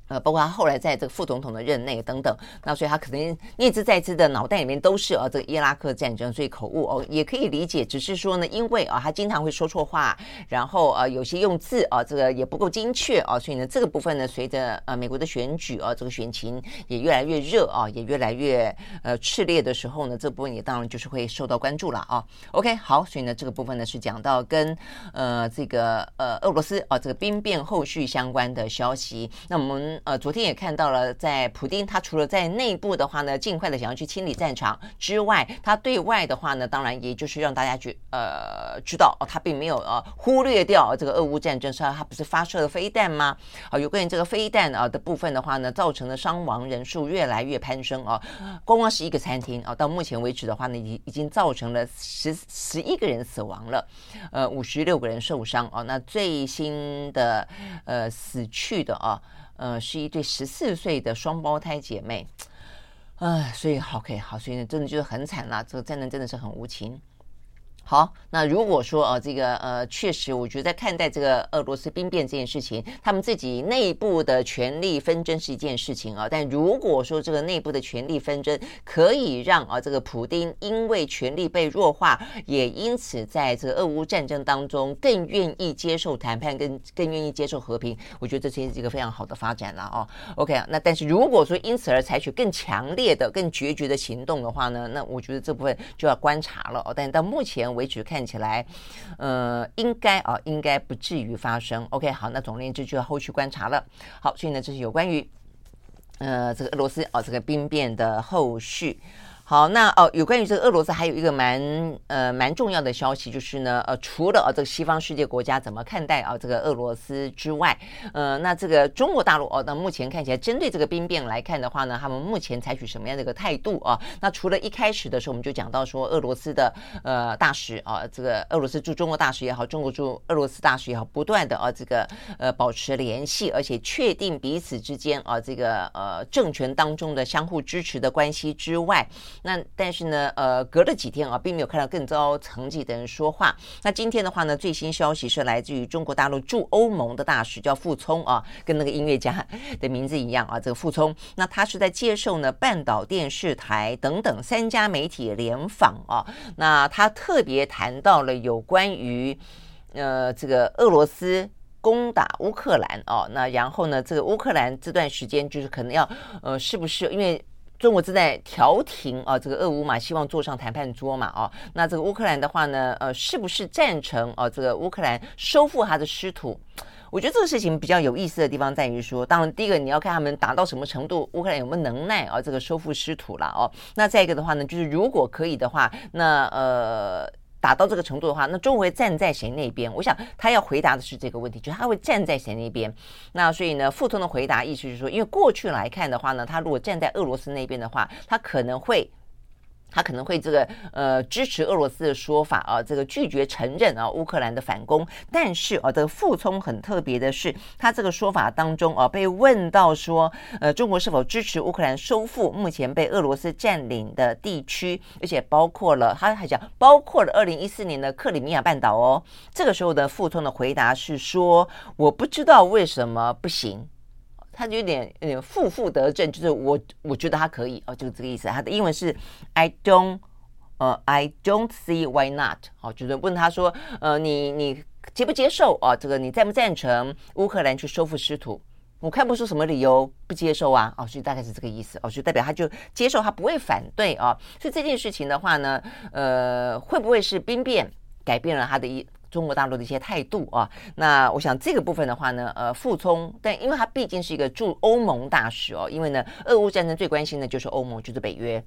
呃，包括他后来在这个副总统的任内等等，那所以他可能念兹在兹的脑袋里面都是啊，这个伊拉克战争，所以口误哦也可以理解。只是说呢，因为啊，他经常会说错话，然后呃，有些用字啊，这个也不够精确啊，所以呢，这个部分呢，随着呃美国的选举啊，这个选情也越来越热啊，也越来越呃炽烈的时候呢，这部分也当然就是会受到关注了啊。OK，好，所以呢，这个部分呢是讲到跟呃这个呃俄罗斯啊这个兵变后续相关的消息，那我们。呃，昨天也看到了，在普丁他除了在内部的话呢，尽快的想要去清理战场之外，他对外的话呢，当然也就是让大家去呃知道哦，他并没有呃忽略掉这个俄乌战争，说他不是发射了飞弹吗？啊、有关于这个飞弹啊的部分的话呢，造成的伤亡人数越来越攀升啊，光光是一个餐厅啊，到目前为止的话呢，已已经造成了十十一个人死亡了，呃，五十六个人受伤啊，那最新的呃死去的啊。呃，是一对十四岁的双胞胎姐妹，唉，所以 OK 好，所以呢，真的就是很惨了，这个战争真的是很无情。好，那如果说呃，这个呃，确实，我觉得在看待这个俄罗斯兵变这件事情，他们自己内部的权力纷争是一件事情啊。但如果说这个内部的权力纷争可以让啊这个普丁因为权力被弱化，也因此在这个俄乌战争当中更愿意接受谈判，更更愿意接受和平，我觉得这其实是一个非常好的发展了哦。OK，那但是如果说因此而采取更强烈的、更决绝的行动的话呢，那我觉得这部分就要观察了哦。但到目前。为止看起来，呃，应该啊，应该不至于发生。OK，好，那总而言之就要后续观察了。好，所以呢，这是有关于呃这个俄罗斯啊这个兵变的后续。好，那哦，有关于这个俄罗斯还有一个蛮呃蛮重要的消息，就是呢，呃，除了啊这个西方世界国家怎么看待啊这个俄罗斯之外，呃，那这个中国大陆哦，那目前看起来针对这个兵变来看的话呢，他们目前采取什么样的一个态度啊？那除了一开始的时候我们就讲到说，俄罗斯的呃大使啊，这个俄罗斯驻中国大使也好，中国驻俄罗斯大使也好，不断的啊这个呃保持联系，而且确定彼此之间啊这个呃政权当中的相互支持的关系之外。那但是呢，呃，隔了几天啊，并没有看到更高层级的人说话。那今天的话呢，最新消息是来自于中国大陆驻欧盟的大使，叫傅聪啊，跟那个音乐家的名字一样啊，这个傅聪。那他是在接受呢半岛电视台等等三家媒体联访啊。那他特别谈到了有关于呃这个俄罗斯攻打乌克兰哦，那然后呢，这个乌克兰这段时间就是可能要呃，是不是因为。中国正在调停啊，这个俄乌嘛，希望坐上谈判桌嘛，哦，那这个乌克兰的话呢，呃，是不是赞成啊？这个乌克兰收复他的失土？我觉得这个事情比较有意思的地方在于说，当然第一个你要看他们达到什么程度，乌克兰有没有能耐啊，这个收复失土了哦。那再一个的话呢，就是如果可以的话，那呃。打到这个程度的话，那中国会站在谁那边？我想他要回答的是这个问题，就是他会站在谁那边。那所以呢，傅聪的回答意思是说，因为过去来看的话呢，他如果站在俄罗斯那边的话，他可能会。他可能会这个呃支持俄罗斯的说法啊，这个拒绝承认啊乌克兰的反攻。但是啊，这个傅聪很特别的是，他这个说法当中啊，被问到说，呃，中国是否支持乌克兰收复目前被俄罗斯占领的地区，而且包括了他还讲包括了二零一四年的克里米亚半岛哦。这个时候的傅聪的回答是说，我不知道为什么不行。他就有点有点负负得正，就是我我觉得他可以哦，就是这个意思。他的英文是 I don't 呃 I don't see why not 哦，就是问他说呃你你接不接受啊？这个你赞不赞成乌克兰去收复失土？我看不出什么理由不接受啊。哦，所以大概是这个意思哦，就代表他就接受，他不会反对啊。所以这件事情的话呢，呃，会不会是兵变改变了他的意？中国大陆的一些态度啊，那我想这个部分的话呢，呃，傅聪，但因为他毕竟是一个驻欧盟大使哦，因为呢，俄乌战争最关心的就是欧盟，就是北约，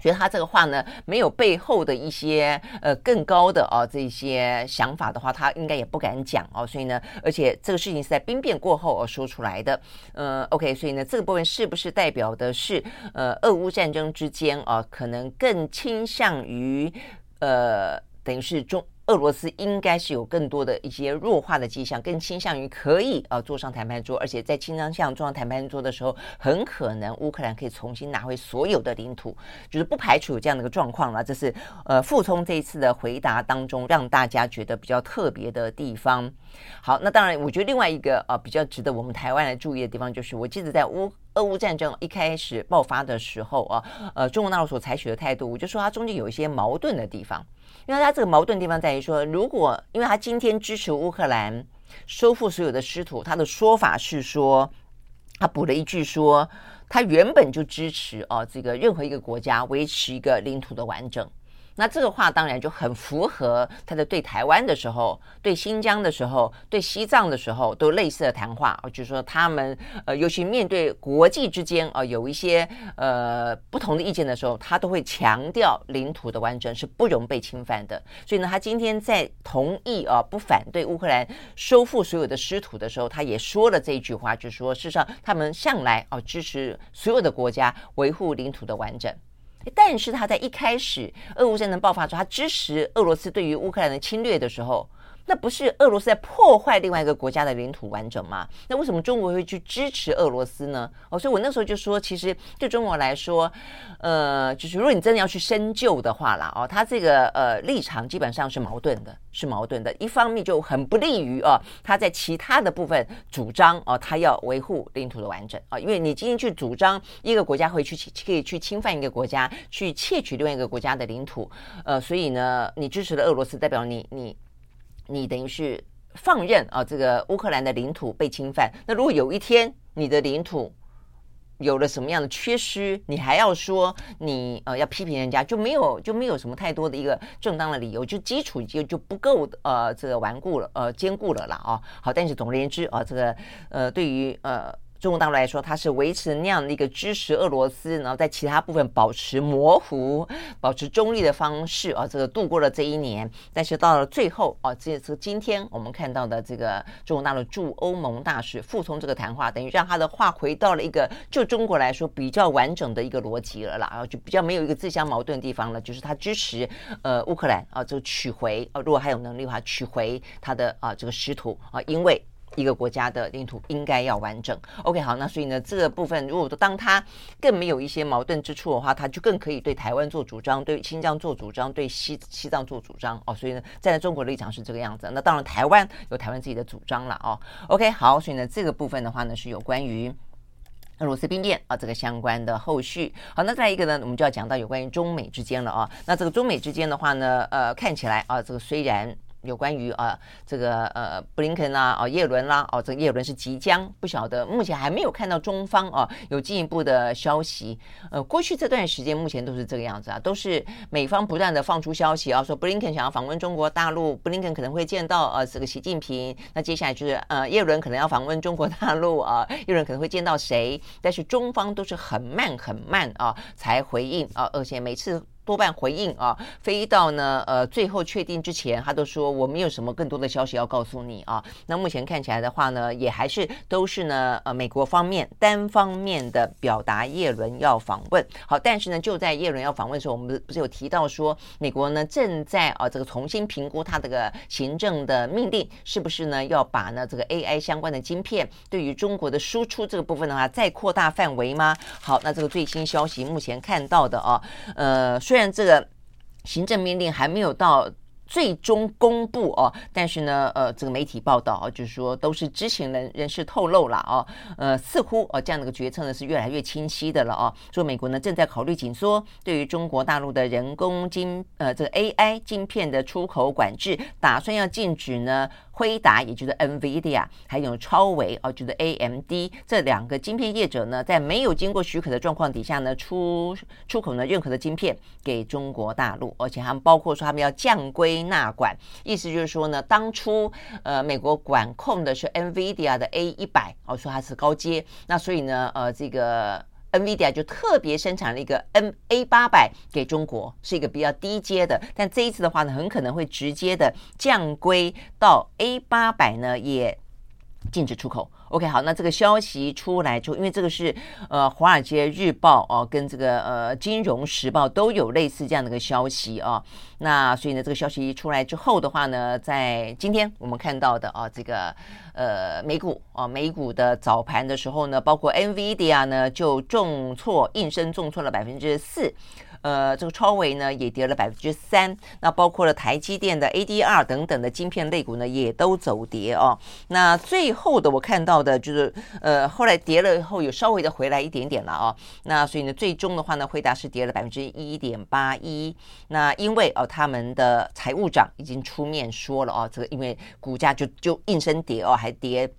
觉得他这个话呢，没有背后的一些呃更高的哦这些想法的话，他应该也不敢讲哦，所以呢，而且这个事情是在兵变过后而说出来的，呃，OK，所以呢，这个部分是不是代表的是呃俄乌战争之间啊，可能更倾向于呃，等于是中。俄罗斯应该是有更多的一些弱化的迹象，更倾向于可以呃坐上谈判桌，而且在倾向坐上谈判桌的时候，很可能乌克兰可以重新拿回所有的领土，就是不排除有这样的一个状况了。这是呃傅聪这一次的回答当中让大家觉得比较特别的地方。好，那当然，我觉得另外一个呃比较值得我们台湾来注意的地方，就是我记得在乌俄乌战争一开始爆发的时候啊，呃中国大陆所采取的态度，我就说它中间有一些矛盾的地方。因为它这个矛盾地方在于说，如果因为他今天支持乌克兰收复所有的失土，他的说法是说，他补了一句说，他原本就支持哦，这个任何一个国家维持一个领土的完整。那这个话当然就很符合他在对台湾的时候、对新疆的时候、对西藏的时候都类似的谈话，就是说他们呃，尤其面对国际之间啊、有一些呃不同的意见的时候，他都会强调领土的完整是不容被侵犯的。所以呢，他今天在同意啊不反对乌克兰收复所有的失土的时候，他也说了这一句话，就是说事实上他们向来啊支持所有的国家维护领土的完整。但是他在一开始俄乌战争爆发之后，他支持俄罗斯对于乌克兰的侵略的时候。那不是俄罗斯在破坏另外一个国家的领土完整吗？那为什么中国会去支持俄罗斯呢？哦，所以我那时候就说，其实对中国来说，呃，就是如果你真的要去深究的话啦，哦，他这个呃立场基本上是矛盾的，是矛盾的。一方面就很不利于哦，他在其他的部分主张哦，他要维护领土的完整啊，因为你今天去主张一个国家会去可以去侵犯一个国家，去窃取另外一个国家的领土，呃，所以呢，你支持了俄罗斯，代表你你。你等于是放任啊，这个乌克兰的领土被侵犯。那如果有一天你的领土有了什么样的缺失，你还要说你呃要批评人家，就没有就没有什么太多的一个正当的理由，就基础就就不够呃这个顽固了呃坚固了啦啊。好，但是总而言之啊，这个呃对于呃。中国大陆来说，它是维持那样的一个支持俄罗斯，然后在其他部分保持模糊、保持中立的方式啊，这个度过了这一年。但是到了最后啊，这次今天我们看到的这个中国大陆驻欧盟大使傅聪这个谈话，等于让他的话回到了一个就中国来说比较完整的一个逻辑了啦，然后就比较没有一个自相矛盾的地方了，就是他支持呃乌克兰啊，就取回啊，如果还有能力的话，取回他的啊这个失土啊，因为。一个国家的领土应该要完整。OK，好，那所以呢，这个部分如果当他更没有一些矛盾之处的话，他就更可以对台湾做主张，对新疆做主张，对西西藏做主张哦。所以呢，站在中国的立场是这个样子。那当然，台湾有台湾自己的主张了哦。OK，好，所以呢，这个部分的话呢，是有关于俄罗斯兵变啊这个相关的后续。好，那再一个呢，我们就要讲到有关于中美之间了啊。那这个中美之间的话呢，呃，看起来啊，这个虽然。有关于啊这个呃布林肯啦，哦耶伦啦，哦这个耶伦是即将不晓得，目前还没有看到中方啊有进一步的消息。呃，过去这段时间目前都是这个样子啊，都是美方不断的放出消息啊，说布林肯想要访问中国大陆，布林肯可能会见到呃这个习近平。那接下来就是呃耶伦可能要访问中国大陆啊，耶伦可能会见到谁？但是中方都是很慢很慢啊才回应啊，而且每次。多半回应啊，飞到呢呃最后确定之前，他都说我没有什么更多的消息要告诉你啊。那目前看起来的话呢，也还是都是呢呃美国方面单方面的表达叶伦要访问。好，但是呢就在叶伦要访问的时候，我们不是有提到说美国呢正在啊这个重新评估他这个行政的命令是不是呢要把呢这个 AI 相关的晶片对于中国的输出这个部分的话再扩大范围吗？好，那这个最新消息目前看到的啊呃。虽然这个行政命令还没有到最终公布哦，但是呢，呃，这个媒体报道啊，就是说都是知情人人士透露了哦，呃，似乎哦这样的一个决策呢是越来越清晰的了哦，说美国呢正在考虑紧缩对于中国大陆的人工晶呃这个 AI 晶片的出口管制，打算要禁止呢。辉达，也就是 NVIDIA，还有超微哦，就是 AMD 这两个晶片业者呢，在没有经过许可的状况底下呢，出出口呢任何的晶片给中国大陆，而且他们包括说他们要降规纳管，意思就是说呢，当初呃美国管控的是 NVIDIA 的 A 一百，哦说它是高阶，那所以呢呃这个。NVIDIA 就特别生产了一个 N A 八百给中国，是一个比较低阶的，但这一次的话呢，很可能会直接的降规到 A 八百呢，也禁止出口。OK，好，那这个消息出来之后，因为这个是呃《华尔街日报》哦，跟这个呃《金融时报》都有类似这样的一个消息啊。那所以呢，这个消息一出来之后的话呢，在今天我们看到的啊，这个呃美股啊，美股的早盘的时候呢，包括 NVIDIA 呢就重挫，应声重挫了百分之四。呃，这个超微呢也跌了百分之三，那包括了台积电的 ADR 等等的晶片类股呢也都走跌哦。那最后的我看到的就是，呃，后来跌了以后有稍微的回来一点点了哦。那所以呢，最终的话呢，辉达是跌了百分之一点八一。那因为哦，他们的财务长已经出面说了哦，这个因为股价就就应声跌哦，还跌。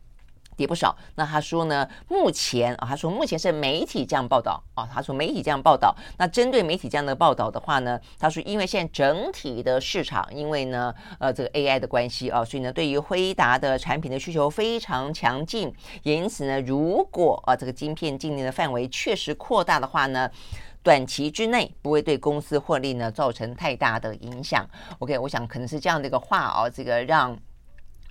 跌不少，那他说呢？目前啊，他说目前是媒体这样报道啊，他说媒体这样报道。那针对媒体这样的报道的话呢，他说因为现在整体的市场，因为呢，呃，这个 AI 的关系啊，所以呢，对于辉达的产品的需求非常强劲，因此呢，如果啊这个晶片禁令的范围确实扩大的话呢，短期之内不会对公司获利呢造成太大的影响。OK，我想可能是这样的一个话啊，这个让。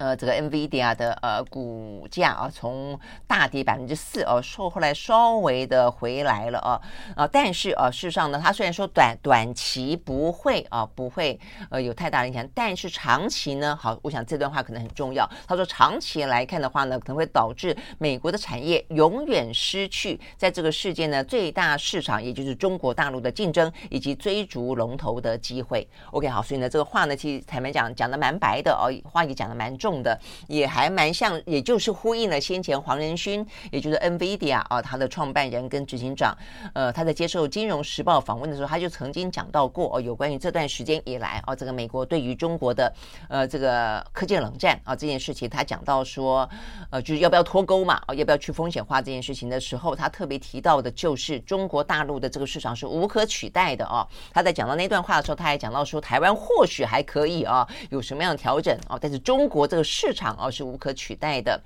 呃，这个 NVIDIA 的呃股价啊，从大跌百分之四哦，说后来稍微的回来了啊啊，但是啊，事实上呢，它虽然说短短期不会啊不会呃有太大影响，但是长期呢，好，我想这段话可能很重要。他说，长期来看的话呢，可能会导致美国的产业永远失去在这个世界呢最大市场，也就是中国大陆的竞争以及追逐龙头的机会。OK，好，所以呢，这个话呢，其实坦白讲讲的蛮白的哦，话也讲的蛮重。的也还蛮像，也就是呼应了先前黄仁勋，也就是 NVIDIA 啊，他的创办人跟执行长，呃，他在接受《金融时报》访问的时候，他就曾经讲到过哦，有关于这段时间以来哦，这个美国对于中国的呃这个科技冷战啊这件事情，他讲到说，呃，就是要不要脱钩嘛，哦，要不要去风险化这件事情的时候，他特别提到的就是中国大陆的这个市场是无可取代的哦。他在讲到那段话的时候，他还讲到说，台湾或许还可以啊，有什么样的调整啊，但是中国这个。市场哦是无可取代的，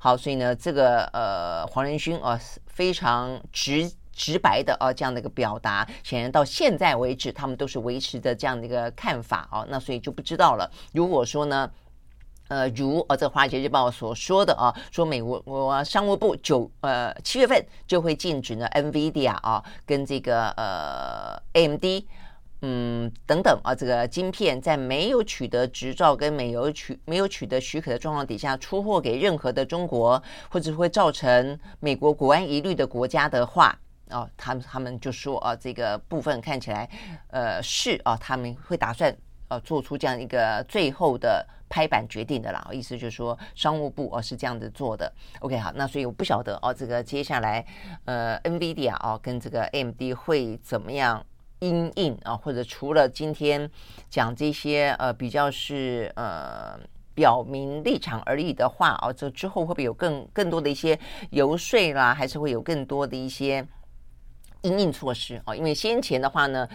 好，所以呢，这个呃黄仁勋啊非常直直白的啊这样的一个表达，显然到现在为止，他们都是维持着这样的一个看法啊，那所以就不知道了。如果说呢，呃，如呃这《华尔街日报》所说的啊，说美国我商务部九呃七月份就会禁止呢 NVIDIA 啊跟这个呃 AMD。嗯，等等啊，这个晶片在没有取得执照跟没有取没有取得许可的状况底下出货给任何的中国或者会造成美国国安疑虑的国家的话，哦，他们他们就说啊，这个部分看起来，呃，是啊，他们会打算呃做出这样一个最后的拍板决定的啦。意思就是说，商务部哦是这样子做的。OK，好，那所以我不晓得哦，这个接下来呃，NVIDIA 哦跟这个 AMD 会怎么样。阴影啊，或者除了今天讲这些呃比较是呃表明立场而已的话啊，这之后会不会有更更多的一些游说啦，还是会有更多的一些阴影措施啊？因为先前的话呢。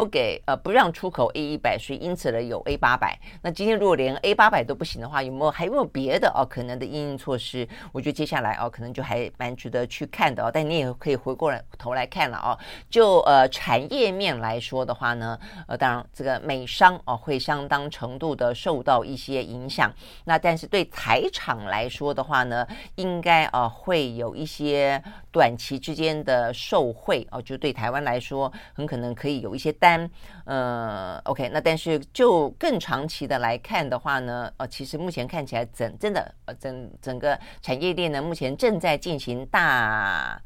不给呃不让出口 A 一百，所以因此呢有 A 八百。那今天如果连 A 八百都不行的话，有没有还有没有别的哦可能的应应措施？我觉得接下来哦可能就还蛮值得去看的哦。但你也可以回过来头来看了哦。就呃产业面来说的话呢，呃当然这个美商哦会相当程度的受到一些影响。那但是对台厂来说的话呢，应该啊会有一些短期之间的受惠哦，就对台湾来说很可能可以有一些单。呃，OK，那但是就更长期的来看的话呢，呃，其实目前看起来整真的呃整整个产业链呢，目前正在进行大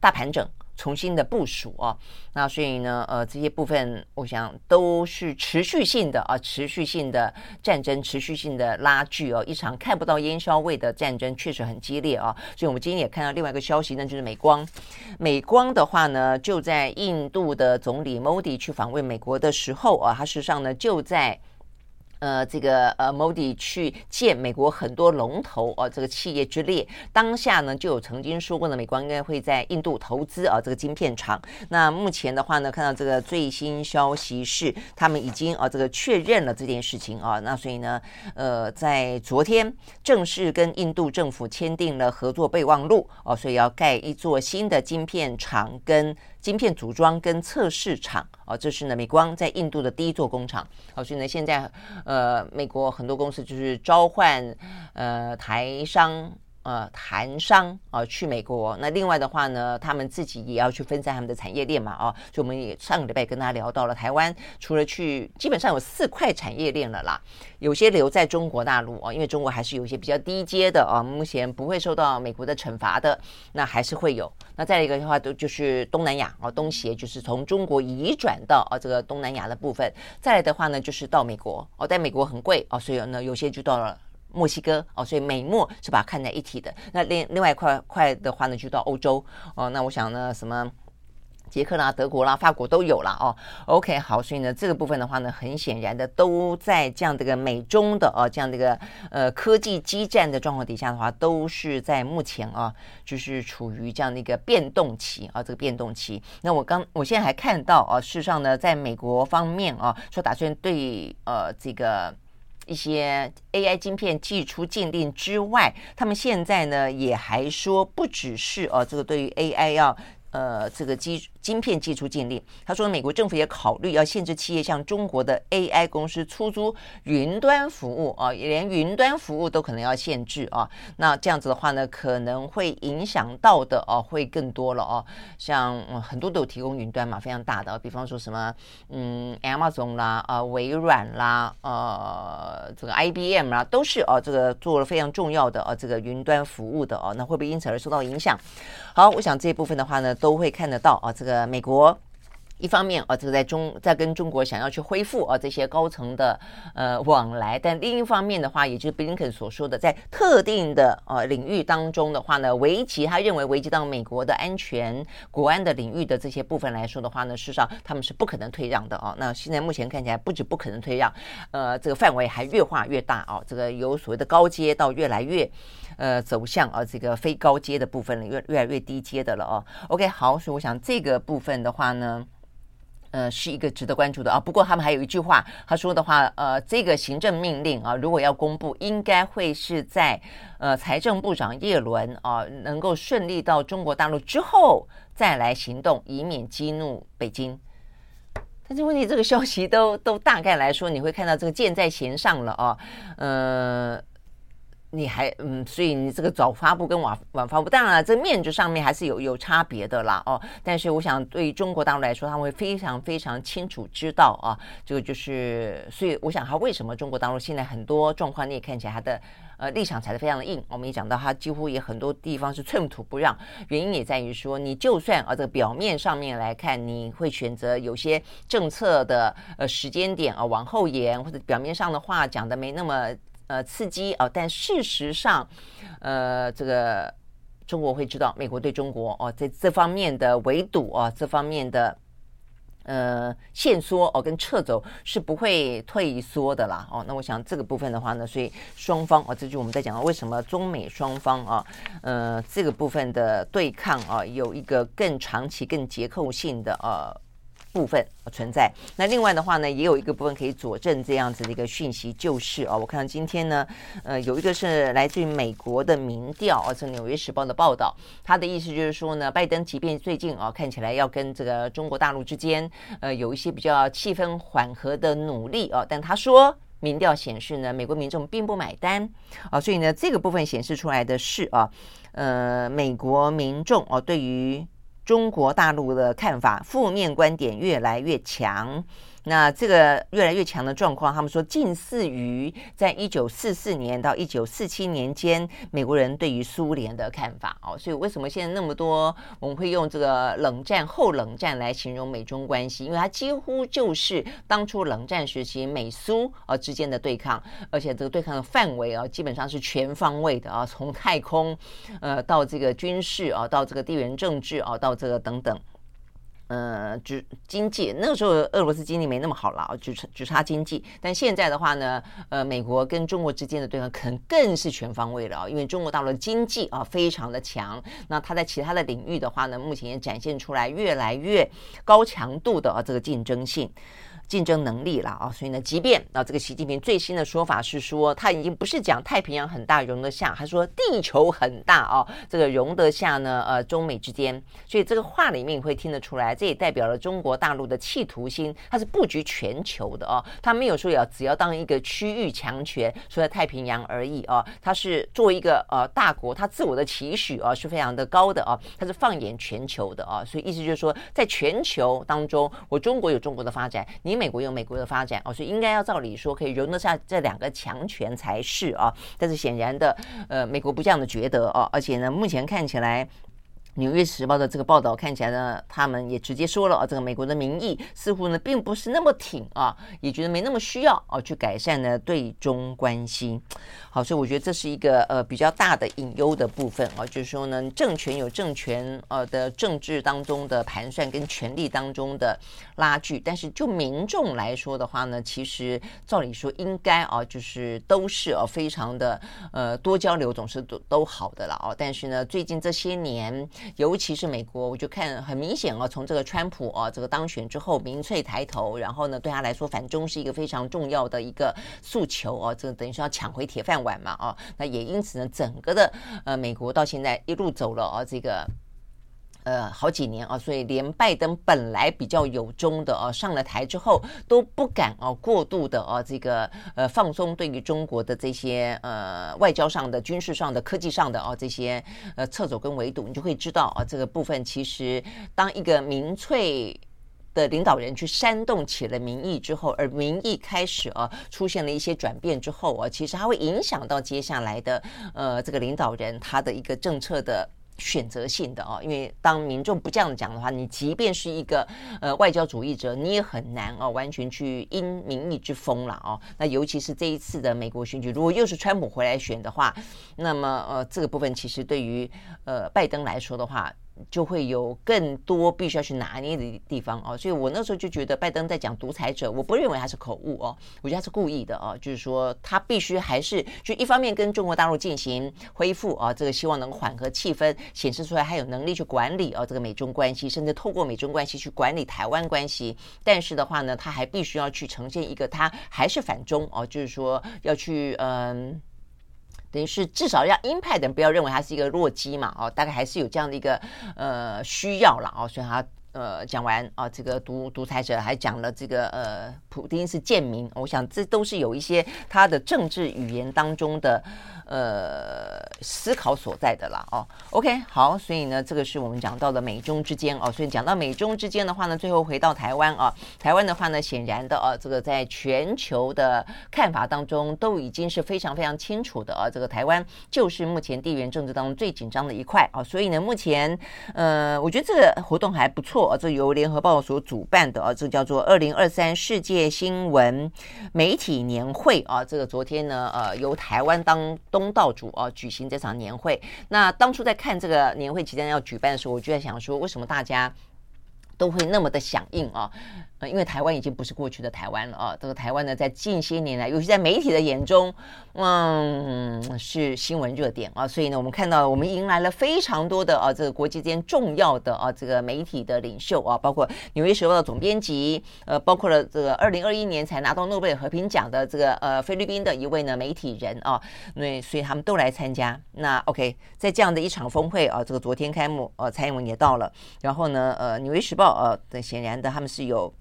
大盘整。重新的部署哦，那所以呢，呃，这些部分我想都是持续性的啊，持续性的战争，持续性的拉锯哦，一场看不到烟硝味的战争确实很激烈啊。所以我们今天也看到另外一个消息，那就是美光。美光的话呢，就在印度的总理 Modi 去访问美国的时候啊，他实上呢就在。呃，这个呃，Modi 去见美国很多龙头啊，这个企业之列，当下呢就有曾经说过呢，美国应该会在印度投资啊，这个晶片厂。那目前的话呢，看到这个最新消息是，他们已经啊，这个确认了这件事情啊。那所以呢，呃，在昨天正式跟印度政府签订了合作备忘录哦，所以要盖一座新的晶片厂跟。晶片组装跟测试厂啊，这是呢美光在印度的第一座工厂。好，所以呢现在呃美国很多公司就是召唤呃台商。呃，韩商啊、去美国。那另外的话呢，他们自己也要去分散他们的产业链嘛，啊，所以我们也上个礼拜跟大家聊到了台湾，除了去，基本上有四块产业链了啦。有些留在中国大陆啊，因为中国还是有一些比较低阶的啊，目前不会受到美国的惩罚的，那还是会有。那再一个的话，都就是东南亚啊，东协就是从中国移转到啊这个东南亚的部分。再来的话呢，就是到美国哦，在美国很贵哦，所以呢，有些就到了。墨西哥哦，所以美墨是把它看在一起的。那另另外一块块的话呢，就到欧洲哦。那我想呢，什么捷克啦、德国啦、法国都有啦哦。OK，好，所以呢，这个部分的话呢，很显然的都在这样的一个美中的哦，这样的一个呃科技激战的状况底下的话，都是在目前啊，就是处于这样的一个变动期啊，这个变动期。那我刚我现在还看到啊，事实上呢，在美国方面啊，说打算对呃这个。一些 AI 晶片寄出鉴定之外，他们现在呢也还说，不只是哦，这个对于 AI 要呃这个基。晶片技术禁令，他说美国政府也考虑要限制企业向中国的 AI 公司出租云端服务啊，连云端服务都可能要限制啊。那这样子的话呢，可能会影响到的哦，会更多了哦。像嗯很多都有提供云端嘛，非常大的，比方说什么嗯，Amazon 啦，呃，微软啦，呃，这个 IBM 啦，都是哦，这个做了非常重要的哦，这个云端服务的哦。那会不会因此而受到影响？好，我想这一部分的话呢，都会看得到啊，这个。美国一方面啊，这个在中在跟中国想要去恢复啊这些高层的呃往来，但另一方面的话，也就是布林肯所说的，在特定的呃领域当中的话呢，危及他认为危及到美国的安全、国安的领域的这些部分来说的话呢，事实上他们是不可能退让的啊。那现在目前看起来，不止不可能退让，呃，这个范围还越画越大啊。这个有所谓的高阶到越来越。呃，走向啊，这个非高阶的部分了，越越来越低阶的了哦。OK，好，所以我想这个部分的话呢，呃，是一个值得关注的啊。不过他们还有一句话，他说的话，呃，这个行政命令啊，如果要公布，应该会是在呃财政部长叶伦啊能够顺利到中国大陆之后再来行动，以免激怒北京。但是问题，这个消息都都大概来说，你会看到这个箭在弦上了啊，呃。你还嗯，所以你这个早发布跟晚晚发布，当然了，这面子上面还是有有差别的啦哦。但是我想，对于中国大陆来说，他们会非常非常清楚知道啊，这个就是，所以我想，他为什么中国大陆现在很多状况，你也看起来他的呃立场踩得非常的硬。我们也讲到，他几乎也很多地方是寸土不让，原因也在于说，你就算啊这个表面上面来看，你会选择有些政策的呃时间点啊往后延，或者表面上的话讲的没那么。呃，刺激哦，但事实上，呃，这个中国会知道，美国对中国哦，在这方面的围堵啊，这方面的呃，限缩哦，跟撤走是不会退缩的啦哦。那我想这个部分的话呢，所以双方哦，这就我们在讲到为什么中美双方啊，呃，这个部分的对抗啊，有一个更长期、更结构性的呃。部分存在，那另外的话呢，也有一个部分可以佐证这样子的一个讯息，就是哦，我看到今天呢，呃，有一个是来自于美国的民调，啊是《纽约时报》的报道，他的意思就是说呢，拜登即便最近啊看起来要跟这个中国大陆之间呃有一些比较气氛缓和的努力啊，但他说民调显示呢，美国民众并不买单啊，所以呢，这个部分显示出来的是啊，呃，美国民众哦对于。中国大陆的看法，负面观点越来越强。那这个越来越强的状况，他们说近似于在一九四四年到一九四七年间美国人对于苏联的看法哦。所以为什么现在那么多我们会用这个冷战、后冷战来形容美中关系？因为它几乎就是当初冷战时期美苏啊之间的对抗，而且这个对抗的范围啊基本上是全方位的啊，从太空呃到这个军事啊，到这个地缘政治啊，到这个等等。呃，只经济那个时候，俄罗斯经济没那么好了，只差只差经济。但现在的话呢，呃，美国跟中国之间的对抗可能更是全方位了，因为中国大陆经济啊非常的强，那它在其他的领域的话呢，目前也展现出来越来越高强度的啊这个竞争性。竞争能力了啊，所以呢，即便啊，这个习近平最新的说法是说，他已经不是讲太平洋很大容得下，他说地球很大啊，这个容得下呢，呃，中美之间，所以这个话里面会听得出来，这也代表了中国大陆的企图心，它是布局全球的啊，他没有说要只要当一个区域强权，说在太平洋而已啊，他是作为一个呃大国，他自我的期许啊是非常的高的啊，他是放眼全球的啊，所以意思就是说，在全球当中，我中国有中国的发展，你。美国有美国的发展哦，所以应该要照理说可以容得下这两个强权才是啊，但是显然的，呃，美国不这样的觉得哦，而且呢，目前看起来。《纽约时报》的这个报道看起来呢，他们也直接说了啊，这个美国的民意似乎呢并不是那么挺啊，也觉得没那么需要啊去改善呢对中关系。好，所以我觉得这是一个呃比较大的隐忧的部分啊，就是说呢，政权有政权呃的政治当中的盘算跟权力当中的拉锯，但是就民众来说的话呢，其实照理说应该啊，就是都是啊非常的呃多交流总是都都好的了啊，但是呢，最近这些年。尤其是美国，我就看很明显哦，从这个川普啊这个当选之后，民粹抬头，然后呢，对他来说反中是一个非常重要的一个诉求哦，这等于说要抢回铁饭晚嘛哦，那也因此呢，整个的呃美国到现在一路走了哦这个。呃，好几年啊，所以连拜登本来比较有中的啊，上了台之后都不敢啊过度的啊这个呃放松对于中国的这些呃外交上的、军事上的、科技上的啊这些呃掣肘跟围堵，你就会知道啊这个部分其实当一个民粹的领导人去煽动起了民意之后，而民意开始啊出现了一些转变之后啊，其实它会影响到接下来的呃这个领导人他的一个政策的。选择性的哦，因为当民众不这样讲的话，你即便是一个呃外交主义者，你也很难哦完全去因民意之风了哦。那尤其是这一次的美国选举，如果又是川普回来选的话，那么呃这个部分其实对于呃拜登来说的话。就会有更多必须要去拿捏的地方哦，所以我那时候就觉得拜登在讲独裁者，我不认为他是口误哦，我觉得他是故意的哦，就是说他必须还是就一方面跟中国大陆进行恢复啊，这个希望能缓和气氛，显示出来他有能力去管理啊这个美中关系，甚至透过美中关系去管理台湾关系。但是的话呢，他还必须要去呈现一个他还是反中哦，就是说要去嗯。等于是至少让鹰派的人不要认为他是一个弱鸡嘛，哦，大概还是有这样的一个呃需要了哦，所以他呃讲完啊，这个独独裁者还讲了这个呃普丁是贱民，我想这都是有一些他的政治语言当中的。呃，思考所在的啦，哦，OK，好，所以呢，这个是我们讲到的美中之间哦，所以讲到美中之间的话呢，最后回到台湾啊，台湾的话呢，显然的啊，这个在全球的看法当中都已经是非常非常清楚的啊，这个台湾就是目前地缘政治当中最紧张的一块啊，所以呢，目前呃，我觉得这个活动还不错啊，这由联合报所主办的啊，这叫做二零二三世界新闻媒体年会啊，这个昨天呢，呃，由台湾当东道主啊，举行这场年会。那当初在看这个年会即将要举办的时候，我就在想说，为什么大家都会那么的响应啊。因为台湾已经不是过去的台湾了啊，这个台湾呢，在近些年来，尤其在媒体的眼中，嗯，是新闻热点啊，所以呢，我们看到我们迎来了非常多的啊，这个国际间重要的啊，这个媒体的领袖啊，包括《纽约时报》的总编辑，呃，包括了这个二零二一年才拿到诺贝尔和平奖的这个呃菲律宾的一位呢媒体人啊，那所以他们都来参加。那 OK，在这样的一场峰会啊，这个昨天开幕，呃，蔡英文也到了，然后呢，呃，《纽约时报》呃，那显然的他们是有。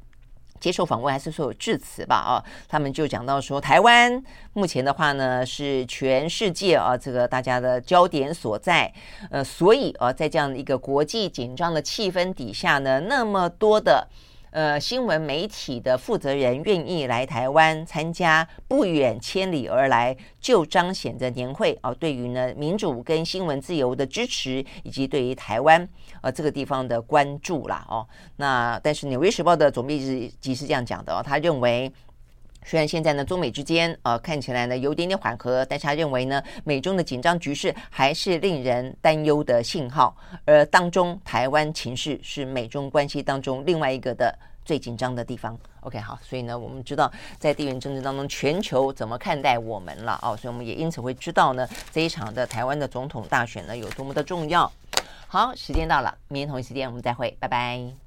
接受访问还是说有致辞吧？啊，他们就讲到说，台湾目前的话呢是全世界啊这个大家的焦点所在，呃，所以啊在这样的一个国际紧张的气氛底下呢，那么多的。呃，新闻媒体的负责人愿意来台湾参加，不远千里而来，就彰显着年会哦，对于呢民主跟新闻自由的支持，以及对于台湾呃这个地方的关注啦哦。那但是《纽约时报》的总编辑是这样讲的哦，他认为虽然现在呢中美之间呃看起来呢有点点缓和，但是他认为呢美中的紧张局势还是令人担忧的信号，而当中台湾情势是美中关系当中另外一个的。最紧张的地方，OK，好，所以呢，我们知道在地缘政治当中，全球怎么看待我们了哦，所以我们也因此会知道呢，这一场的台湾的总统大选呢有多么的重要。好，时间到了，明天同一时间我们再会，拜拜。